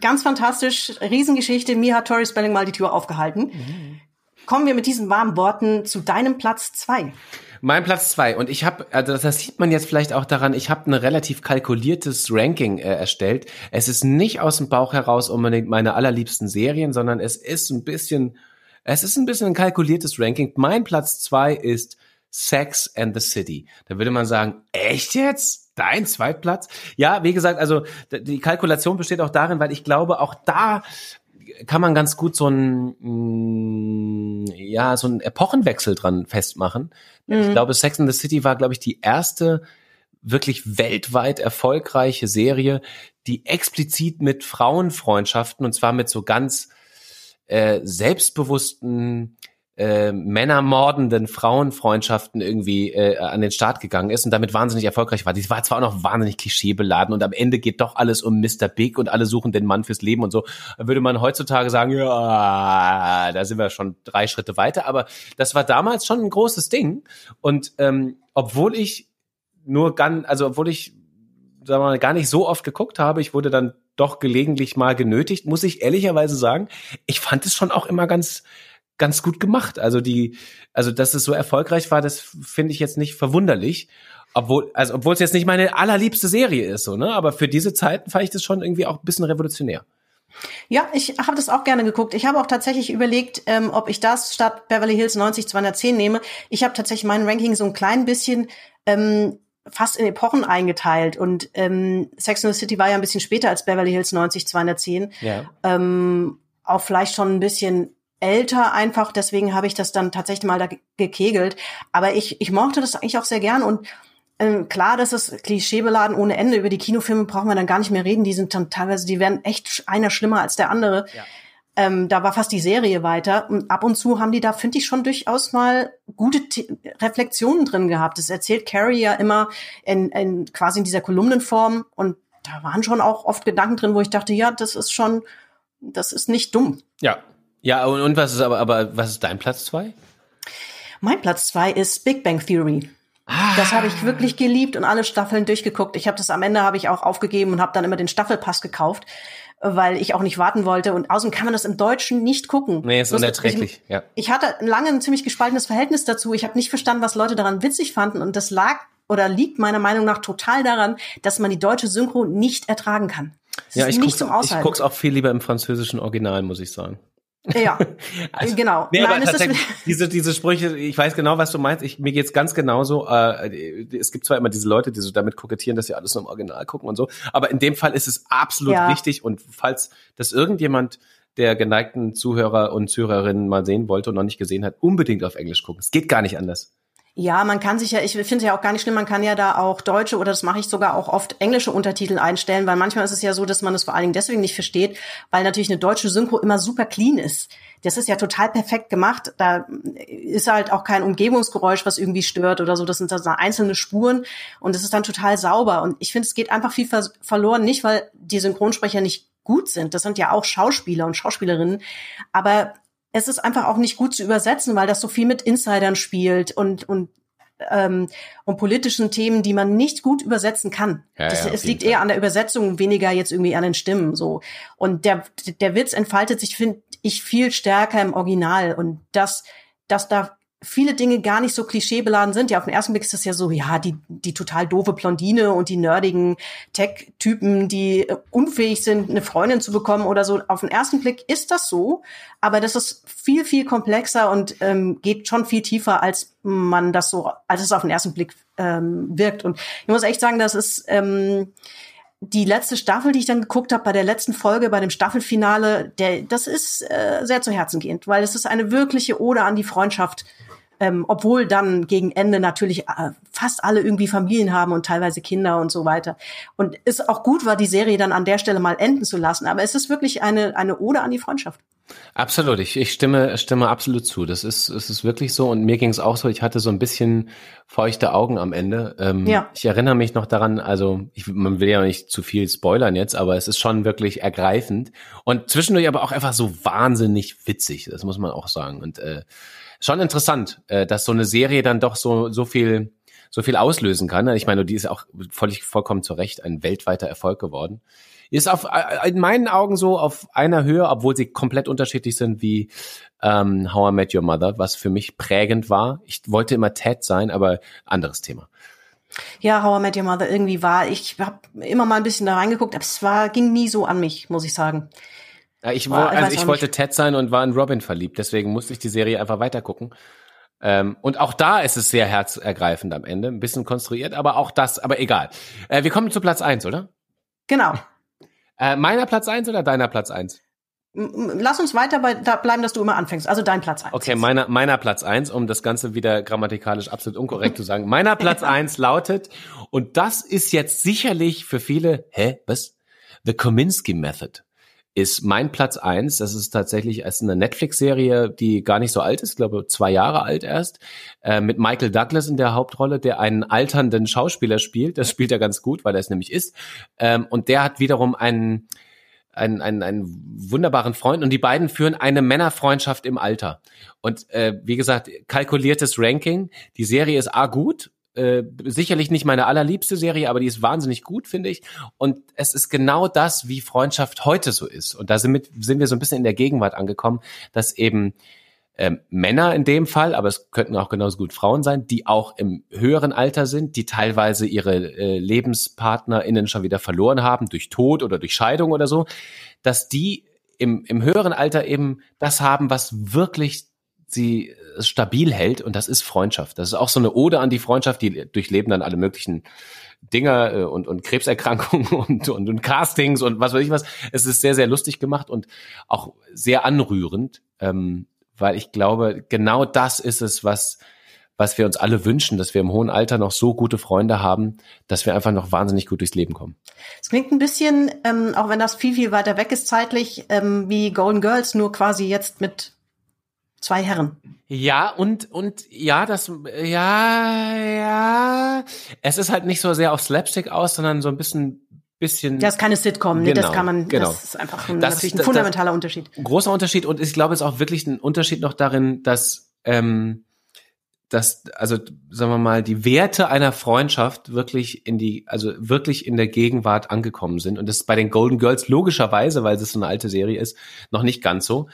ganz fantastisch, Riesengeschichte. Mir hat Tori Spelling mal die Tür aufgehalten. Mhm. Kommen wir mit diesen warmen Worten zu deinem Platz zwei. Mein Platz zwei und ich habe, also das sieht man jetzt vielleicht auch daran, ich habe ein relativ kalkuliertes Ranking äh, erstellt. Es ist nicht aus dem Bauch heraus unbedingt meine allerliebsten Serien, sondern es ist ein bisschen, es ist ein bisschen ein kalkuliertes Ranking. Mein Platz zwei ist Sex and the City. Da würde man sagen, echt jetzt? Dein Zweitplatz? Ja, wie gesagt, also die Kalkulation besteht auch darin, weil ich glaube, auch da kann man ganz gut so ein, mm, ja, so ein Epochenwechsel dran festmachen. Mhm. Ich glaube, Sex and the City war, glaube ich, die erste wirklich weltweit erfolgreiche Serie, die explizit mit Frauenfreundschaften und zwar mit so ganz äh, selbstbewussten äh, männermordenden Frauenfreundschaften irgendwie äh, an den Start gegangen ist und damit wahnsinnig erfolgreich war. Die war zwar auch noch wahnsinnig klischeebeladen und am Ende geht doch alles um Mr. Big und alle suchen den Mann fürs Leben und so. Würde man heutzutage sagen, ja, da sind wir schon drei Schritte weiter. Aber das war damals schon ein großes Ding. Und ähm, obwohl ich nur ganz, also obwohl ich sagen wir mal, gar nicht so oft geguckt habe, ich wurde dann doch gelegentlich mal genötigt, muss ich ehrlicherweise sagen, ich fand es schon auch immer ganz ganz gut gemacht. Also die, also dass es so erfolgreich war, das finde ich jetzt nicht verwunderlich. Obwohl, also obwohl es jetzt nicht meine allerliebste Serie ist, so, ne? Aber für diese Zeiten fand ich das schon irgendwie auch ein bisschen revolutionär. Ja, ich habe das auch gerne geguckt. Ich habe auch tatsächlich überlegt, ähm, ob ich das statt Beverly Hills 90 210 nehme. Ich habe tatsächlich mein Ranking so ein klein bisschen ähm, fast in Epochen eingeteilt und ähm, Sex and the City war ja ein bisschen später als Beverly Hills 90 210. Ja. Ähm, auch vielleicht schon ein bisschen älter einfach, deswegen habe ich das dann tatsächlich mal da gekegelt. Aber ich, ich mochte das eigentlich auch sehr gern und ähm, klar, das ist klischeebeladen ohne Ende. Über die Kinofilme brauchen wir dann gar nicht mehr reden. Die sind dann teilweise, die werden echt einer schlimmer als der andere. Ja. Ähm, da war fast die Serie weiter. Und ab und zu haben die da, finde ich, schon durchaus mal gute T Reflexionen drin gehabt. Das erzählt Carrie ja immer in, in quasi in dieser Kolumnenform. Und da waren schon auch oft Gedanken drin, wo ich dachte, ja, das ist schon, das ist nicht dumm. Ja, ja, und, und was ist aber, aber was ist dein Platz zwei? Mein Platz zwei ist Big Bang Theory. Ah. Das habe ich wirklich geliebt und alle Staffeln durchgeguckt. Ich habe das am Ende habe ich auch aufgegeben und habe dann immer den Staffelpass gekauft, weil ich auch nicht warten wollte. Und außerdem kann man das im Deutschen nicht gucken. Nee, ist unerträglich. Ich, ja. ich hatte lange ein ziemlich gespaltenes Verhältnis dazu. Ich habe nicht verstanden, was Leute daran witzig fanden. Und das lag oder liegt meiner Meinung nach total daran, dass man die deutsche Synchro nicht ertragen kann. Das ja, ich guck's, ich guck's auch viel lieber im französischen Original, muss ich sagen. Ja, also, genau. Nee, Nein, diese, diese Sprüche, ich weiß genau, was du meinst. Ich, mir geht's ganz genauso. Äh, es gibt zwar immer diese Leute, die so damit kokettieren, dass sie alles nur im Original gucken und so, aber in dem Fall ist es absolut ja. wichtig und falls das irgendjemand der geneigten Zuhörer und Zuhörerinnen mal sehen wollte und noch nicht gesehen hat, unbedingt auf Englisch gucken. Es geht gar nicht anders. Ja, man kann sich ja, ich finde es ja auch gar nicht schlimm, man kann ja da auch deutsche oder das mache ich sogar auch oft englische Untertitel einstellen, weil manchmal ist es ja so, dass man es vor allen Dingen deswegen nicht versteht, weil natürlich eine deutsche Synchro immer super clean ist. Das ist ja total perfekt gemacht. Da ist halt auch kein Umgebungsgeräusch, was irgendwie stört oder so. Das sind dann einzelne Spuren und es ist dann total sauber. Und ich finde, es geht einfach viel ver verloren, nicht weil die Synchronsprecher nicht gut sind. Das sind ja auch Schauspieler und Schauspielerinnen. Aber es ist einfach auch nicht gut zu übersetzen, weil das so viel mit Insidern spielt und, und ähm, und politischen Themen, die man nicht gut übersetzen kann. Ja, das, ja, es liegt Fall. eher an der Übersetzung, weniger jetzt irgendwie an den Stimmen so. Und der der Witz entfaltet sich, finde ich, viel stärker im Original und das das da viele Dinge gar nicht so klischeebeladen sind. Ja, auf den ersten Blick ist das ja so, ja, die, die total doofe Blondine und die nerdigen Tech-Typen, die äh, unfähig sind, eine Freundin zu bekommen oder so. Auf den ersten Blick ist das so, aber das ist viel, viel komplexer und ähm, geht schon viel tiefer, als man das so, als es auf den ersten Blick ähm, wirkt. Und ich muss echt sagen, das ist ähm, die letzte Staffel, die ich dann geguckt habe, bei der letzten Folge, bei dem Staffelfinale, der, das ist äh, sehr zu Herzen gehend, weil es ist eine wirkliche Ode an die Freundschaft ähm, obwohl dann gegen Ende natürlich äh, fast alle irgendwie Familien haben und teilweise Kinder und so weiter. Und es auch gut war, die Serie dann an der Stelle mal enden zu lassen. Aber es ist wirklich eine, eine Ode an die Freundschaft. Absolut, ich, ich stimme, stimme absolut zu. Das ist, es ist wirklich so und mir ging es auch so, ich hatte so ein bisschen feuchte Augen am Ende. Ähm, Ja. Ich erinnere mich noch daran, also ich, man will ja nicht zu viel spoilern jetzt, aber es ist schon wirklich ergreifend und zwischendurch aber auch einfach so wahnsinnig witzig, das muss man auch sagen. Und äh, schon interessant, äh, dass so eine Serie dann doch so, so viel so viel auslösen kann. Ich meine, die ist auch völlig, vollkommen zu Recht ein weltweiter Erfolg geworden. Ist auf, äh, in meinen Augen so auf einer Höhe, obwohl sie komplett unterschiedlich sind wie ähm, How I Met Your Mother, was für mich prägend war. Ich wollte immer Ted sein, aber anderes Thema. Ja, How I Met Your Mother irgendwie war, ich habe immer mal ein bisschen da reingeguckt, aber es war, ging nie so an mich, muss ich sagen. Ja, Ich, ich also ich auch wollte. Ted sein und war in Robin verliebt, deswegen musste ich die Serie einfach weitergucken. Ähm, und auch da ist es sehr herzergreifend am Ende, ein bisschen konstruiert, aber auch das, aber egal. Äh, wir kommen zu Platz eins, oder? Genau. Äh, meiner Platz eins oder deiner Platz eins? Lass uns weiter bei da bleiben, dass du immer anfängst. Also dein Platz eins. Okay, meiner, meiner Platz eins, um das Ganze wieder grammatikalisch absolut unkorrekt zu sagen. Meiner Platz eins lautet, und das ist jetzt sicherlich für viele, hä, was? The Kominsky Method ist mein Platz eins. Das ist tatsächlich als eine Netflix-Serie, die gar nicht so alt ist, glaube zwei Jahre alt erst, äh, mit Michael Douglas in der Hauptrolle, der einen alternden Schauspieler spielt. Das spielt er ganz gut, weil er es nämlich ist. Ähm, und der hat wiederum einen einen, einen, einen wunderbaren Freund und die beiden führen eine Männerfreundschaft im Alter. Und äh, wie gesagt, kalkuliertes Ranking. Die Serie ist A gut, äh, sicherlich nicht meine allerliebste Serie, aber die ist wahnsinnig gut, finde ich. Und es ist genau das, wie Freundschaft heute so ist. Und da sind, mit, sind wir so ein bisschen in der Gegenwart angekommen, dass eben ähm, Männer in dem Fall, aber es könnten auch genauso gut Frauen sein, die auch im höheren Alter sind, die teilweise ihre äh, LebenspartnerInnen schon wieder verloren haben, durch Tod oder durch Scheidung oder so, dass die im, im höheren Alter eben das haben, was wirklich sie äh, stabil hält und das ist Freundschaft. Das ist auch so eine Ode an die Freundschaft, die durchleben dann alle möglichen Dinger äh, und, und Krebserkrankungen und, und, und Castings und was weiß ich was. Es ist sehr, sehr lustig gemacht und auch sehr anrührend, ähm, weil ich glaube, genau das ist es, was, was wir uns alle wünschen, dass wir im hohen Alter noch so gute Freunde haben, dass wir einfach noch wahnsinnig gut durchs Leben kommen. Es klingt ein bisschen, ähm, auch wenn das viel, viel weiter weg ist zeitlich, ähm, wie Golden Girls, nur quasi jetzt mit zwei Herren. Ja, und, und ja, das, ja, ja. Es ist halt nicht so sehr auf Slapstick aus, sondern so ein bisschen, bisschen. Das ist keine Sitcom, nee, das Genau, kann man, genau. das ist einfach ein, Das natürlich ein fundamentaler Unterschied. großer Unterschied und ich glaube, es ist auch wirklich ein Unterschied noch darin, dass, ähm, dass, also sagen wir mal, die Werte einer Freundschaft wirklich in die, also wirklich in der Gegenwart angekommen sind. Und das ist bei den Golden Girls logischerweise, weil es so eine alte Serie ist, noch nicht ganz so.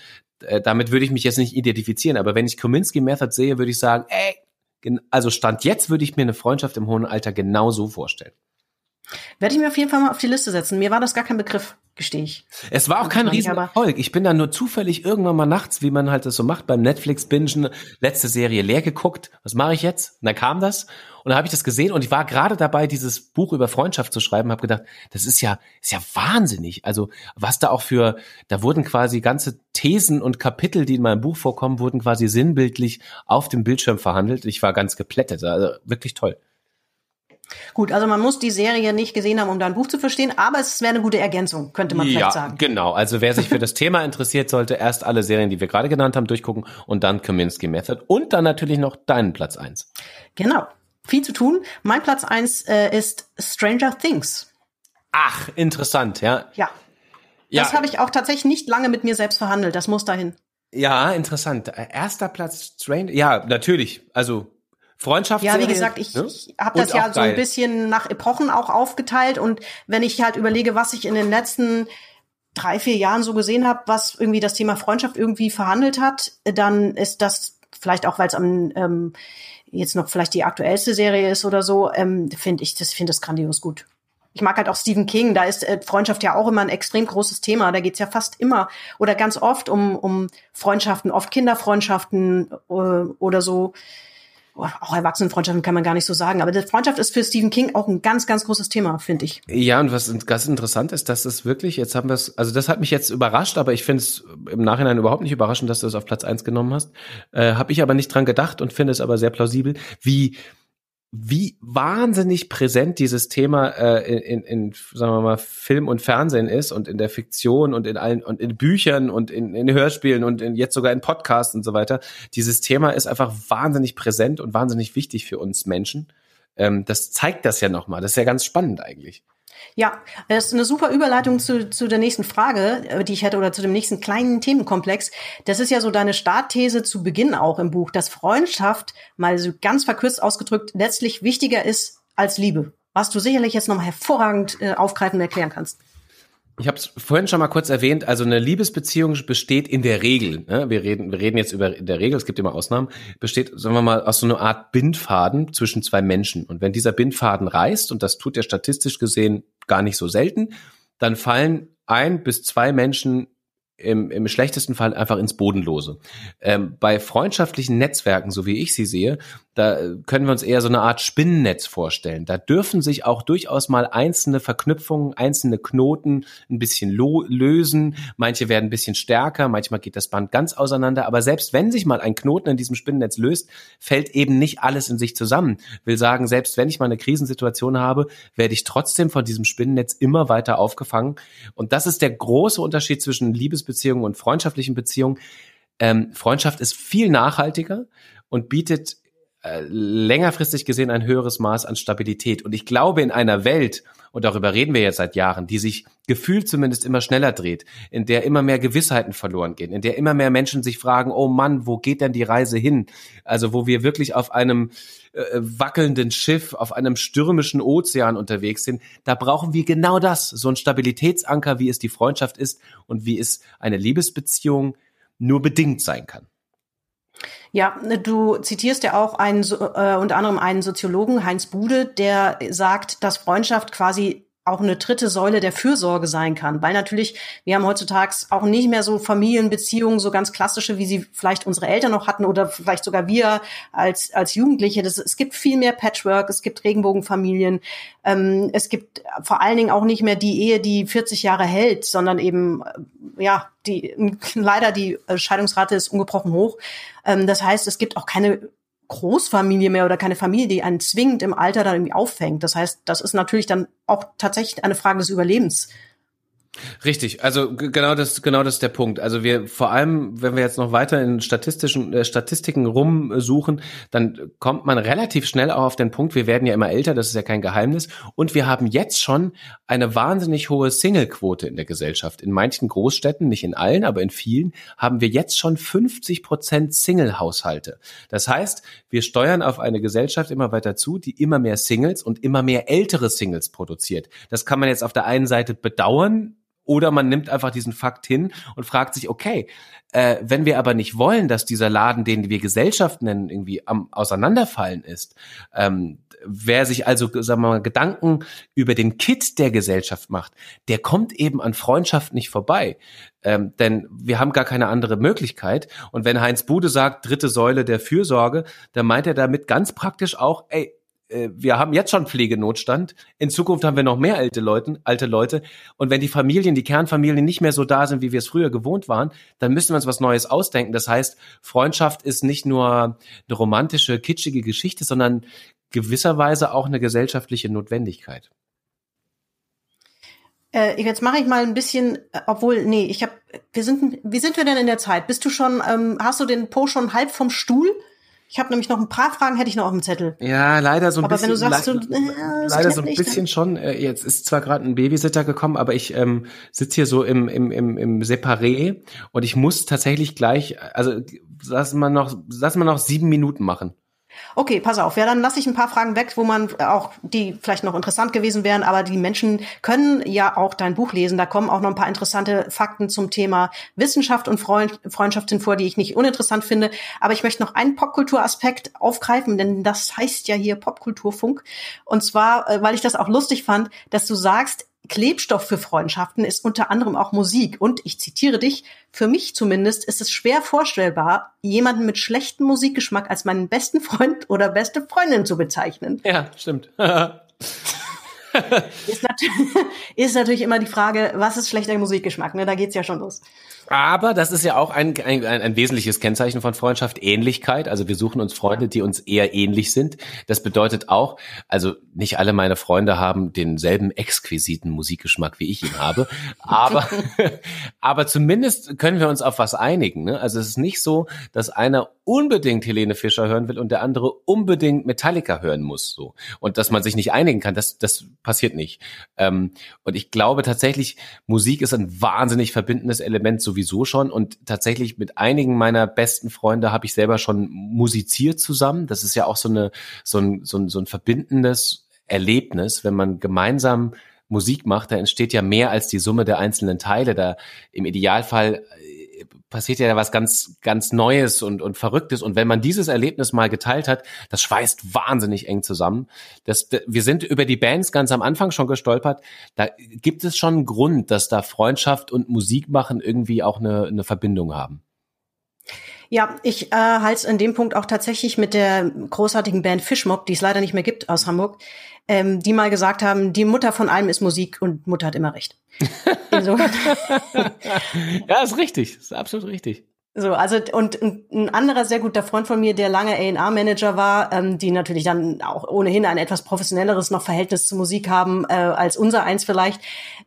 Äh, damit würde ich mich jetzt nicht identifizieren. Aber wenn ich Kominsky Method sehe, würde ich sagen, ey, also Stand jetzt würde ich mir eine Freundschaft im hohen Alter genau so vorstellen. Werde ich mir auf jeden Fall mal auf die Liste setzen. Mir war das gar kein Begriff, gestehe ich. Es war auch kein Riesenerfolg. Ich bin da nur zufällig irgendwann mal nachts, wie man halt das so macht, beim Netflix-Bingen, letzte Serie leer geguckt. Was mache ich jetzt? Und dann kam das und dann habe ich das gesehen und ich war gerade dabei, dieses Buch über Freundschaft zu schreiben, habe gedacht, das ist ja, ist ja wahnsinnig. Also was da auch für, da wurden quasi ganze Thesen und Kapitel, die in meinem Buch vorkommen, wurden quasi sinnbildlich auf dem Bildschirm verhandelt. Ich war ganz geplättet. Also wirklich toll. Gut, also man muss die Serie nicht gesehen haben, um da ein Buch zu verstehen, aber es wäre eine gute Ergänzung, könnte man ja, vielleicht sagen. genau. Also wer sich für das Thema interessiert, sollte erst alle Serien, die wir gerade genannt haben, durchgucken und dann Kominsky Method und dann natürlich noch deinen Platz eins. Genau. Viel zu tun. Mein Platz eins äh, ist Stranger Things. Ach, interessant, ja. Ja. Ja, Das habe ich auch tatsächlich nicht lange mit mir selbst verhandelt. Das muss dahin. ja, interessant. Äh, Erster Platz Stranger. Ja, natürlich. Also Freundschaft. Ja, wie gesagt, ich, ne? ich habe das ja so ein bisschen nach Epochen auch aufgeteilt. Und wenn ich halt überlege, was ich in den letzten drei, vier Jahren so gesehen habe, was irgendwie das Thema Freundschaft irgendwie verhandelt hat, dann ist das vielleicht auch, weil es am ähm, jetzt noch vielleicht die aktuellste Serie ist oder so, ähm, finde ich das finde das grandios gut. Ich mag halt auch Stephen King, da ist äh, Freundschaft ja auch immer ein extrem großes Thema. Da geht's ja fast immer oder ganz oft um, um Freundschaften, oft Kinderfreundschaften äh, oder so. Auch Erwachsenenfreundschaften kann man gar nicht so sagen. Aber die Freundschaft ist für Stephen King auch ein ganz, ganz großes Thema, finde ich. Ja, und was ganz interessant ist, dass es wirklich, jetzt haben wir es, also das hat mich jetzt überrascht, aber ich finde es im Nachhinein überhaupt nicht überraschend, dass du es auf Platz eins genommen hast. Äh, Habe ich aber nicht dran gedacht und finde es aber sehr plausibel, wie wie wahnsinnig präsent dieses Thema äh, in, in, in, sagen wir mal, Film und Fernsehen ist und in der Fiktion und in allen und in Büchern und in, in Hörspielen und in, jetzt sogar in Podcasts und so weiter. Dieses Thema ist einfach wahnsinnig präsent und wahnsinnig wichtig für uns Menschen. Ähm, das zeigt das ja nochmal. Das ist ja ganz spannend eigentlich. Ja, das ist eine super Überleitung zu, zu der nächsten Frage, äh, die ich hätte, oder zu dem nächsten kleinen Themenkomplex. Das ist ja so deine Startthese zu Beginn auch im Buch, dass Freundschaft, mal so ganz verkürzt ausgedrückt, letztlich wichtiger ist als Liebe. Was du sicherlich jetzt nochmal hervorragend äh, aufgreifen erklären kannst. Ich habe es vorhin schon mal kurz erwähnt, also eine Liebesbeziehung besteht in der Regel, ne? wir, reden, wir reden jetzt über in der Regel, es gibt immer Ausnahmen, besteht, sagen wir mal, aus so einer Art Bindfaden zwischen zwei Menschen. Und wenn dieser Bindfaden reißt, und das tut er statistisch gesehen gar nicht so selten, dann fallen ein bis zwei Menschen im, im schlechtesten Fall einfach ins Bodenlose. Ähm, bei freundschaftlichen Netzwerken, so wie ich sie sehe, da können wir uns eher so eine Art Spinnennetz vorstellen. Da dürfen sich auch durchaus mal einzelne Verknüpfungen, einzelne Knoten ein bisschen lösen. Manche werden ein bisschen stärker, manchmal geht das Band ganz auseinander. Aber selbst wenn sich mal ein Knoten in diesem Spinnennetz löst, fällt eben nicht alles in sich zusammen. Will sagen, selbst wenn ich mal eine Krisensituation habe, werde ich trotzdem von diesem Spinnennetz immer weiter aufgefangen. Und das ist der große Unterschied zwischen Liebesbeziehungen und freundschaftlichen Beziehungen. Ähm, Freundschaft ist viel nachhaltiger und bietet äh, längerfristig gesehen ein höheres Maß an Stabilität. Und ich glaube, in einer Welt, und darüber reden wir jetzt seit Jahren, die sich gefühlt zumindest immer schneller dreht, in der immer mehr Gewissheiten verloren gehen, in der immer mehr Menschen sich fragen, oh Mann, wo geht denn die Reise hin? Also wo wir wirklich auf einem äh, wackelnden Schiff, auf einem stürmischen Ozean unterwegs sind, da brauchen wir genau das, so ein Stabilitätsanker, wie es die Freundschaft ist und wie es eine Liebesbeziehung nur bedingt sein kann. Ja, du zitierst ja auch einen, äh, unter anderem einen Soziologen, Heinz Bude, der sagt, dass Freundschaft quasi auch eine dritte Säule der Fürsorge sein kann, weil natürlich wir haben heutzutage auch nicht mehr so Familienbeziehungen so ganz klassische, wie sie vielleicht unsere Eltern noch hatten oder vielleicht sogar wir als als Jugendliche. Das, es gibt viel mehr Patchwork, es gibt Regenbogenfamilien, ähm, es gibt vor allen Dingen auch nicht mehr die Ehe, die 40 Jahre hält, sondern eben äh, ja die leider die Scheidungsrate ist ungebrochen hoch. Ähm, das heißt, es gibt auch keine Großfamilie mehr oder keine Familie, die einen zwingend im Alter dann irgendwie auffängt. Das heißt, das ist natürlich dann auch tatsächlich eine Frage des Überlebens. Richtig, also genau das, genau das ist der Punkt. Also wir vor allem, wenn wir jetzt noch weiter in statistischen äh, Statistiken rumsuchen, dann kommt man relativ schnell auch auf den Punkt. Wir werden ja immer älter, das ist ja kein Geheimnis, und wir haben jetzt schon eine wahnsinnig hohe Single-Quote in der Gesellschaft. In manchen Großstädten, nicht in allen, aber in vielen, haben wir jetzt schon 50 Prozent Single-Haushalte. Das heißt, wir steuern auf eine Gesellschaft immer weiter zu, die immer mehr Singles und immer mehr ältere Singles produziert. Das kann man jetzt auf der einen Seite bedauern, oder man nimmt einfach diesen Fakt hin und fragt sich, okay, äh, wenn wir aber nicht wollen, dass dieser Laden, den wir Gesellschaft nennen, irgendwie am Auseinanderfallen ist, ähm, wer sich also, sagen wir mal, Gedanken über den Kit der Gesellschaft macht, der kommt eben an Freundschaft nicht vorbei. Ähm, denn wir haben gar keine andere Möglichkeit. Und wenn Heinz Bude sagt, dritte Säule der Fürsorge, dann meint er damit ganz praktisch auch, ey, wir haben jetzt schon Pflegenotstand. In Zukunft haben wir noch mehr alte Leute, alte Leute. Und wenn die Familien, die Kernfamilien nicht mehr so da sind, wie wir es früher gewohnt waren, dann müssen wir uns was Neues ausdenken. Das heißt, Freundschaft ist nicht nur eine romantische, kitschige Geschichte, sondern gewisserweise auch eine gesellschaftliche Notwendigkeit. Äh, jetzt mache ich mal ein bisschen, äh, obwohl, nee, ich habe, wir sind, wie sind wir denn in der Zeit? Bist du schon, ähm, hast du den Po schon halb vom Stuhl? Ich habe nämlich noch ein paar Fragen, hätte ich noch auf dem Zettel. Ja, leider so ein aber bisschen. Aber wenn du sagst, le du, äh, leider so ein bisschen schon. Äh, jetzt ist zwar gerade ein Babysitter gekommen, aber ich ähm, sitze hier so im, im, im, im Separé und ich muss tatsächlich gleich, also lass mal noch, lass mal noch sieben Minuten machen. Okay, pass auf. Ja, dann lasse ich ein paar Fragen weg, wo man auch, die vielleicht noch interessant gewesen wären, aber die Menschen können ja auch dein Buch lesen. Da kommen auch noch ein paar interessante Fakten zum Thema Wissenschaft und Freund, Freundschaft hin vor, die ich nicht uninteressant finde. Aber ich möchte noch einen Popkulturaspekt aufgreifen, denn das heißt ja hier Popkulturfunk. Und zwar, äh, weil ich das auch lustig fand, dass du sagst, Klebstoff für Freundschaften ist unter anderem auch Musik. Und ich zitiere dich, für mich zumindest ist es schwer vorstellbar, jemanden mit schlechtem Musikgeschmack als meinen besten Freund oder beste Freundin zu bezeichnen. Ja, stimmt. ist, natürlich, ist natürlich immer die Frage, was ist schlechter Musikgeschmack? Ne? Da geht's ja schon los. Aber das ist ja auch ein, ein, ein wesentliches Kennzeichen von Freundschaft, Ähnlichkeit. Also wir suchen uns Freunde, die uns eher ähnlich sind. Das bedeutet auch, also nicht alle meine Freunde haben denselben exquisiten Musikgeschmack, wie ich ihn habe. Aber, aber zumindest können wir uns auf was einigen. Ne? Also es ist nicht so, dass einer unbedingt Helene Fischer hören will und der andere unbedingt Metallica hören muss. So. Und dass man sich nicht einigen kann, das, das passiert nicht. Ähm, und ich glaube tatsächlich, Musik ist ein wahnsinnig verbindendes Element, so sowieso schon und tatsächlich mit einigen meiner besten Freunde habe ich selber schon musiziert zusammen. Das ist ja auch so eine so ein, so ein, so ein verbindendes Erlebnis, wenn man gemeinsam Musik macht, da entsteht ja mehr als die Summe der einzelnen Teile. Da im Idealfall passiert ja was ganz, ganz Neues und, und Verrücktes. Und wenn man dieses Erlebnis mal geteilt hat, das schweißt wahnsinnig eng zusammen. Das, wir sind über die Bands ganz am Anfang schon gestolpert. Da gibt es schon einen Grund, dass da Freundschaft und Musik machen irgendwie auch eine, eine Verbindung haben. Ja, ich äh, halte es in dem Punkt auch tatsächlich mit der großartigen Band Fishmob, die es leider nicht mehr gibt aus Hamburg, ähm, die mal gesagt haben, die Mutter von allem ist Musik und Mutter hat immer recht. ja, ist richtig, ist absolut richtig. So, also und ein anderer sehr guter Freund von mir, der lange A&R-Manager war, ähm, die natürlich dann auch ohnehin ein etwas professionelleres noch Verhältnis zur Musik haben äh, als unser eins vielleicht,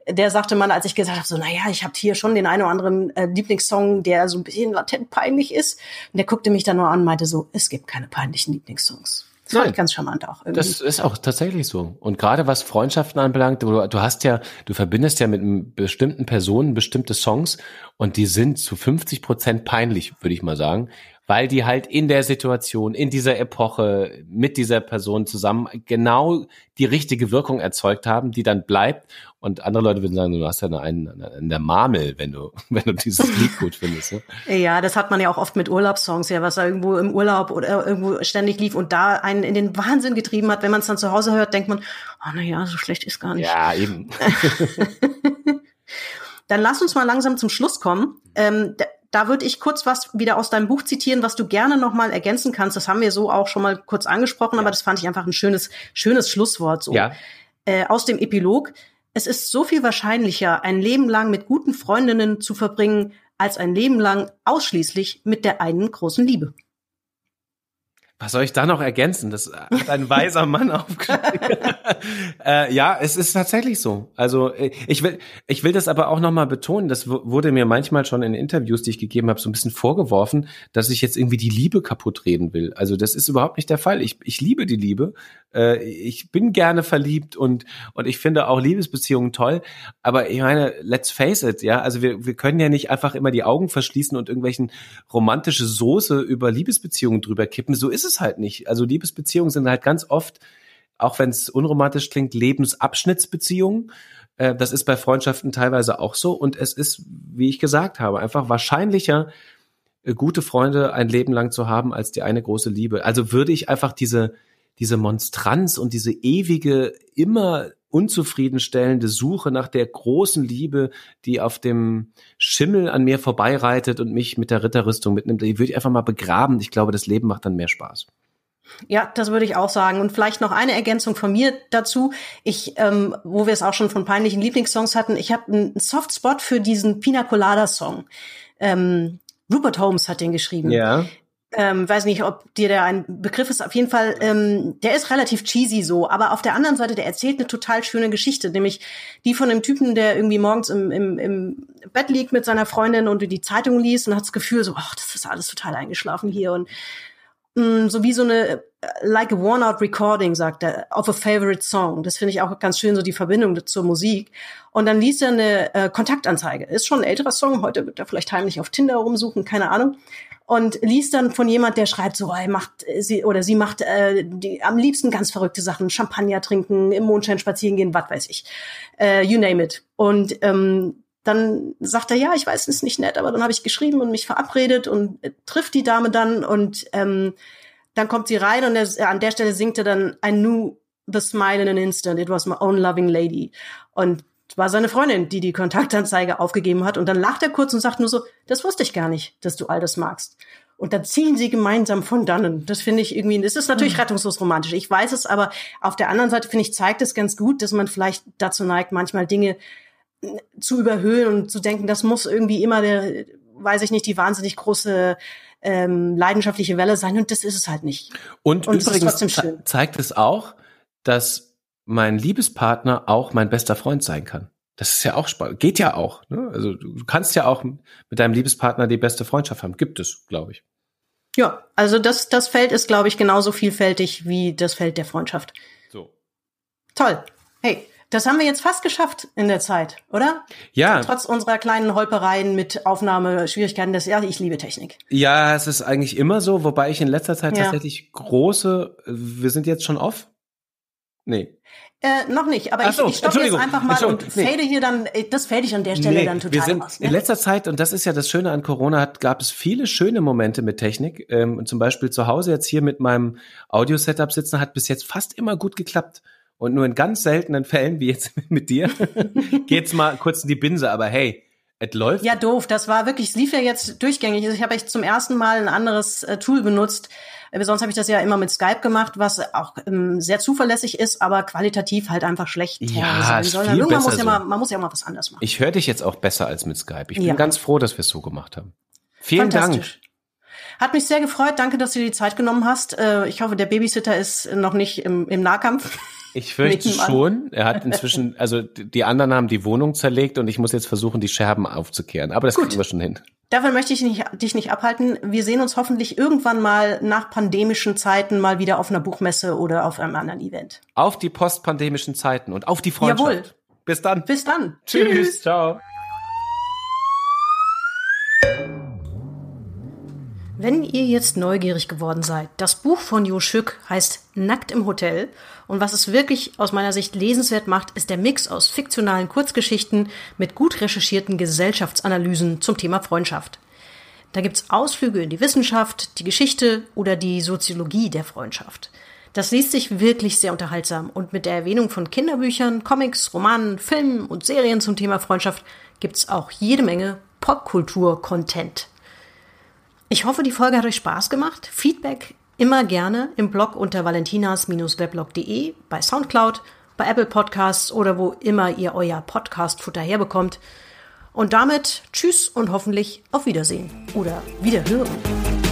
der sagte mal, als ich gesagt habe, so, naja, ich habe hier schon den einen oder anderen äh, Lieblingssong, der so ein bisschen latent peinlich ist. Und der guckte mich dann nur an und meinte so, es gibt keine peinlichen Lieblingssongs. Das fand ich ganz charmant auch. Irgendwie. Das ist auch tatsächlich so. Und gerade was Freundschaften anbelangt, du, du hast ja, du verbindest ja mit bestimmten Personen bestimmte Songs und die sind zu 50 Prozent peinlich, würde ich mal sagen weil die halt in der Situation, in dieser Epoche mit dieser Person zusammen genau die richtige Wirkung erzeugt haben, die dann bleibt. Und andere Leute würden sagen, du hast ja einen in der Marmel, wenn du, wenn du dieses Lied gut findest. Ne? Ja, das hat man ja auch oft mit Urlaubssongs, ja, was da irgendwo im Urlaub oder irgendwo ständig lief und da einen in den Wahnsinn getrieben hat. Wenn man es dann zu Hause hört, denkt man, oh na ja, so schlecht ist gar nicht. Ja, eben. Dann lass uns mal langsam zum Schluss kommen. Ähm, da würde ich kurz was wieder aus deinem Buch zitieren, was du gerne noch mal ergänzen kannst. Das haben wir so auch schon mal kurz angesprochen, ja. aber das fand ich einfach ein schönes, schönes Schlusswort. So. Ja. Äh, aus dem Epilog. Es ist so viel wahrscheinlicher, ein Leben lang mit guten Freundinnen zu verbringen, als ein Leben lang ausschließlich mit der einen großen Liebe. Was soll ich da noch ergänzen? Das hat ein weiser Mann aufgeschrieben. äh, ja, es ist tatsächlich so. Also äh, ich will, ich will das aber auch nochmal betonen. Das wurde mir manchmal schon in Interviews, die ich gegeben habe, so ein bisschen vorgeworfen, dass ich jetzt irgendwie die Liebe kaputt reden will. Also das ist überhaupt nicht der Fall. Ich, ich liebe die Liebe. Äh, ich bin gerne verliebt und und ich finde auch Liebesbeziehungen toll. Aber ich meine, let's face it, ja. Also wir wir können ja nicht einfach immer die Augen verschließen und irgendwelchen romantische Soße über Liebesbeziehungen drüber kippen. So ist es halt nicht. Also Liebesbeziehungen sind halt ganz oft, auch wenn es unromantisch klingt, Lebensabschnittsbeziehungen. Äh, das ist bei Freundschaften teilweise auch so. Und es ist, wie ich gesagt habe, einfach wahrscheinlicher, äh, gute Freunde ein Leben lang zu haben als die eine große Liebe. Also würde ich einfach diese, diese Monstranz und diese ewige, immer unzufriedenstellende Suche nach der großen Liebe, die auf dem Schimmel an mir vorbeireitet und mich mit der Ritterrüstung mitnimmt, die würde ich einfach mal begraben. Ich glaube, das Leben macht dann mehr Spaß. Ja, das würde ich auch sagen. Und vielleicht noch eine Ergänzung von mir dazu. Ich, ähm, wo wir es auch schon von peinlichen Lieblingssongs hatten, ich habe einen Softspot für diesen Pina Colada Song. Ähm, Rupert Holmes hat den geschrieben. Ja. Ähm, weiß nicht, ob dir der ein Begriff ist. Auf jeden Fall, ähm, der ist relativ cheesy so, aber auf der anderen Seite, der erzählt eine total schöne Geschichte, nämlich die von einem Typen, der irgendwie morgens im, im, im Bett liegt mit seiner Freundin und die Zeitung liest und hat das Gefühl so, ach, das ist alles total eingeschlafen hier und mh, mm, so wie so eine äh, like a worn out recording, sagt er, of a favorite song. Das finde ich auch ganz schön, so die Verbindung zur Musik. Und dann liest er eine äh, Kontaktanzeige. Ist schon ein älterer Song, heute wird er vielleicht heimlich auf Tinder rumsuchen, keine Ahnung und liest dann von jemand, der schreibt so, er macht sie oder sie macht äh, die, am liebsten ganz verrückte Sachen, Champagner trinken, im Mondschein spazieren gehen, was weiß ich, äh, you name it. Und ähm, dann sagt er, ja, ich weiß, es ist nicht nett, aber dann habe ich geschrieben und mich verabredet und äh, trifft die Dame dann und ähm, dann kommt sie rein und er, äh, an der Stelle singt er dann I knew the smile in an instant, it was my own loving lady. Und war seine Freundin, die die Kontaktanzeige aufgegeben hat. Und dann lacht er kurz und sagt nur so, das wusste ich gar nicht, dass du all das magst. Und dann ziehen sie gemeinsam von dannen. Das finde ich irgendwie, das ist natürlich mhm. rettungslos romantisch. Ich weiß es, aber auf der anderen Seite finde ich, zeigt es ganz gut, dass man vielleicht dazu neigt, manchmal Dinge zu überhöhen und zu denken, das muss irgendwie immer der, weiß ich nicht, die wahnsinnig große ähm, leidenschaftliche Welle sein. Und das ist es halt nicht. Und, Und es übrigens schön. zeigt es auch, dass mein Liebespartner auch mein bester Freund sein kann. Das ist ja auch spannend. Geht ja auch. Ne? Also du kannst ja auch mit deinem Liebespartner die beste Freundschaft haben. Gibt es, glaube ich. Ja, also das, das Feld ist, glaube ich, genauso vielfältig wie das Feld der Freundschaft. So. Toll. Hey, das haben wir jetzt fast geschafft in der Zeit, oder? Ja, Trotz unserer kleinen Holpereien mit Aufnahmeschwierigkeiten. Das, ja, ich liebe Technik. ja, es ist eigentlich immer so, wobei ich in letzter Zeit Ja. tatsächlich große. Wir sind jetzt schon off. Nee. Äh, noch nicht, aber Ach ich, so, ich stoppe jetzt einfach mal und nee. fade hier dann, äh, das fade ich an der Stelle Nee, dann total wir sind aus. in Ne? letzter Zeit, und das ist ja das Schöne an Corona, hat, gab es viele schöne Momente mit Technik. Ähm, zum Beispiel zu Hause jetzt hier mit meinem Audio-Setup sitzen, hat bis jetzt fast immer gut geklappt. Und nur in ganz seltenen Fällen, wie jetzt mit dir, geht's mal kurz in die Binse. Aber hey, es läuft. Ja, doof. Das war wirklich, es lief ja jetzt durchgängig. Also ich habe echt zum ersten Mal ein anderes äh, Tool benutzt. Äh, sonst habe ich das ja immer mit Skype gemacht, was auch ähm, sehr zuverlässig ist, aber qualitativ halt einfach schlecht Ja, ist muss mal, man muss ja mal was anderes machen. Ich höre dich jetzt auch besser als mit Skype. Ich bin Ja. ganz froh, dass wir es so gemacht haben. Vielen Dank. Hat mich sehr gefreut. Danke, dass du dir die Zeit genommen hast. Äh, ich hoffe, der Babysitter ist noch nicht im, im Nahkampf. Ich fürchte schon. Er hat inzwischen, also die anderen haben die Wohnung zerlegt und ich muss jetzt versuchen, die Scherben aufzukehren. Aber das Gut. kriegen wir schon hin. Davon möchte ich nicht, dich nicht abhalten. Wir sehen uns hoffentlich irgendwann mal nach pandemischen Zeiten mal wieder auf einer Buchmesse oder auf einem anderen Event. Auf die postpandemischen Zeiten und auf die Freundschaft. Jawohl. Bis dann. Bis dann. Tschüss. Ciao. Wenn ihr jetzt neugierig geworden seid, das Buch von Jo Schück heißt Nackt im Hotel. Und was es wirklich aus meiner Sicht lesenswert macht, ist der Mix aus fiktionalen Kurzgeschichten mit gut recherchierten Gesellschaftsanalysen zum Thema Freundschaft. Da gibt's Ausflüge in die Wissenschaft, die Geschichte oder die Soziologie der Freundschaft. Das liest sich wirklich sehr unterhaltsam und mit der Erwähnung von Kinderbüchern, Comics, Romanen, Filmen und Serien zum Thema Freundschaft gibt's auch jede Menge Popkultur-Content. Ich hoffe, die Folge hat euch Spaß gemacht. Feedback immer gerne im Blog unter valentinas-weblog.de, bei Soundcloud, bei Apple Podcasts oder wo immer ihr euer Podcast-Futter herbekommt. Und damit tschüss und hoffentlich auf Wiedersehen oder Wiederhören.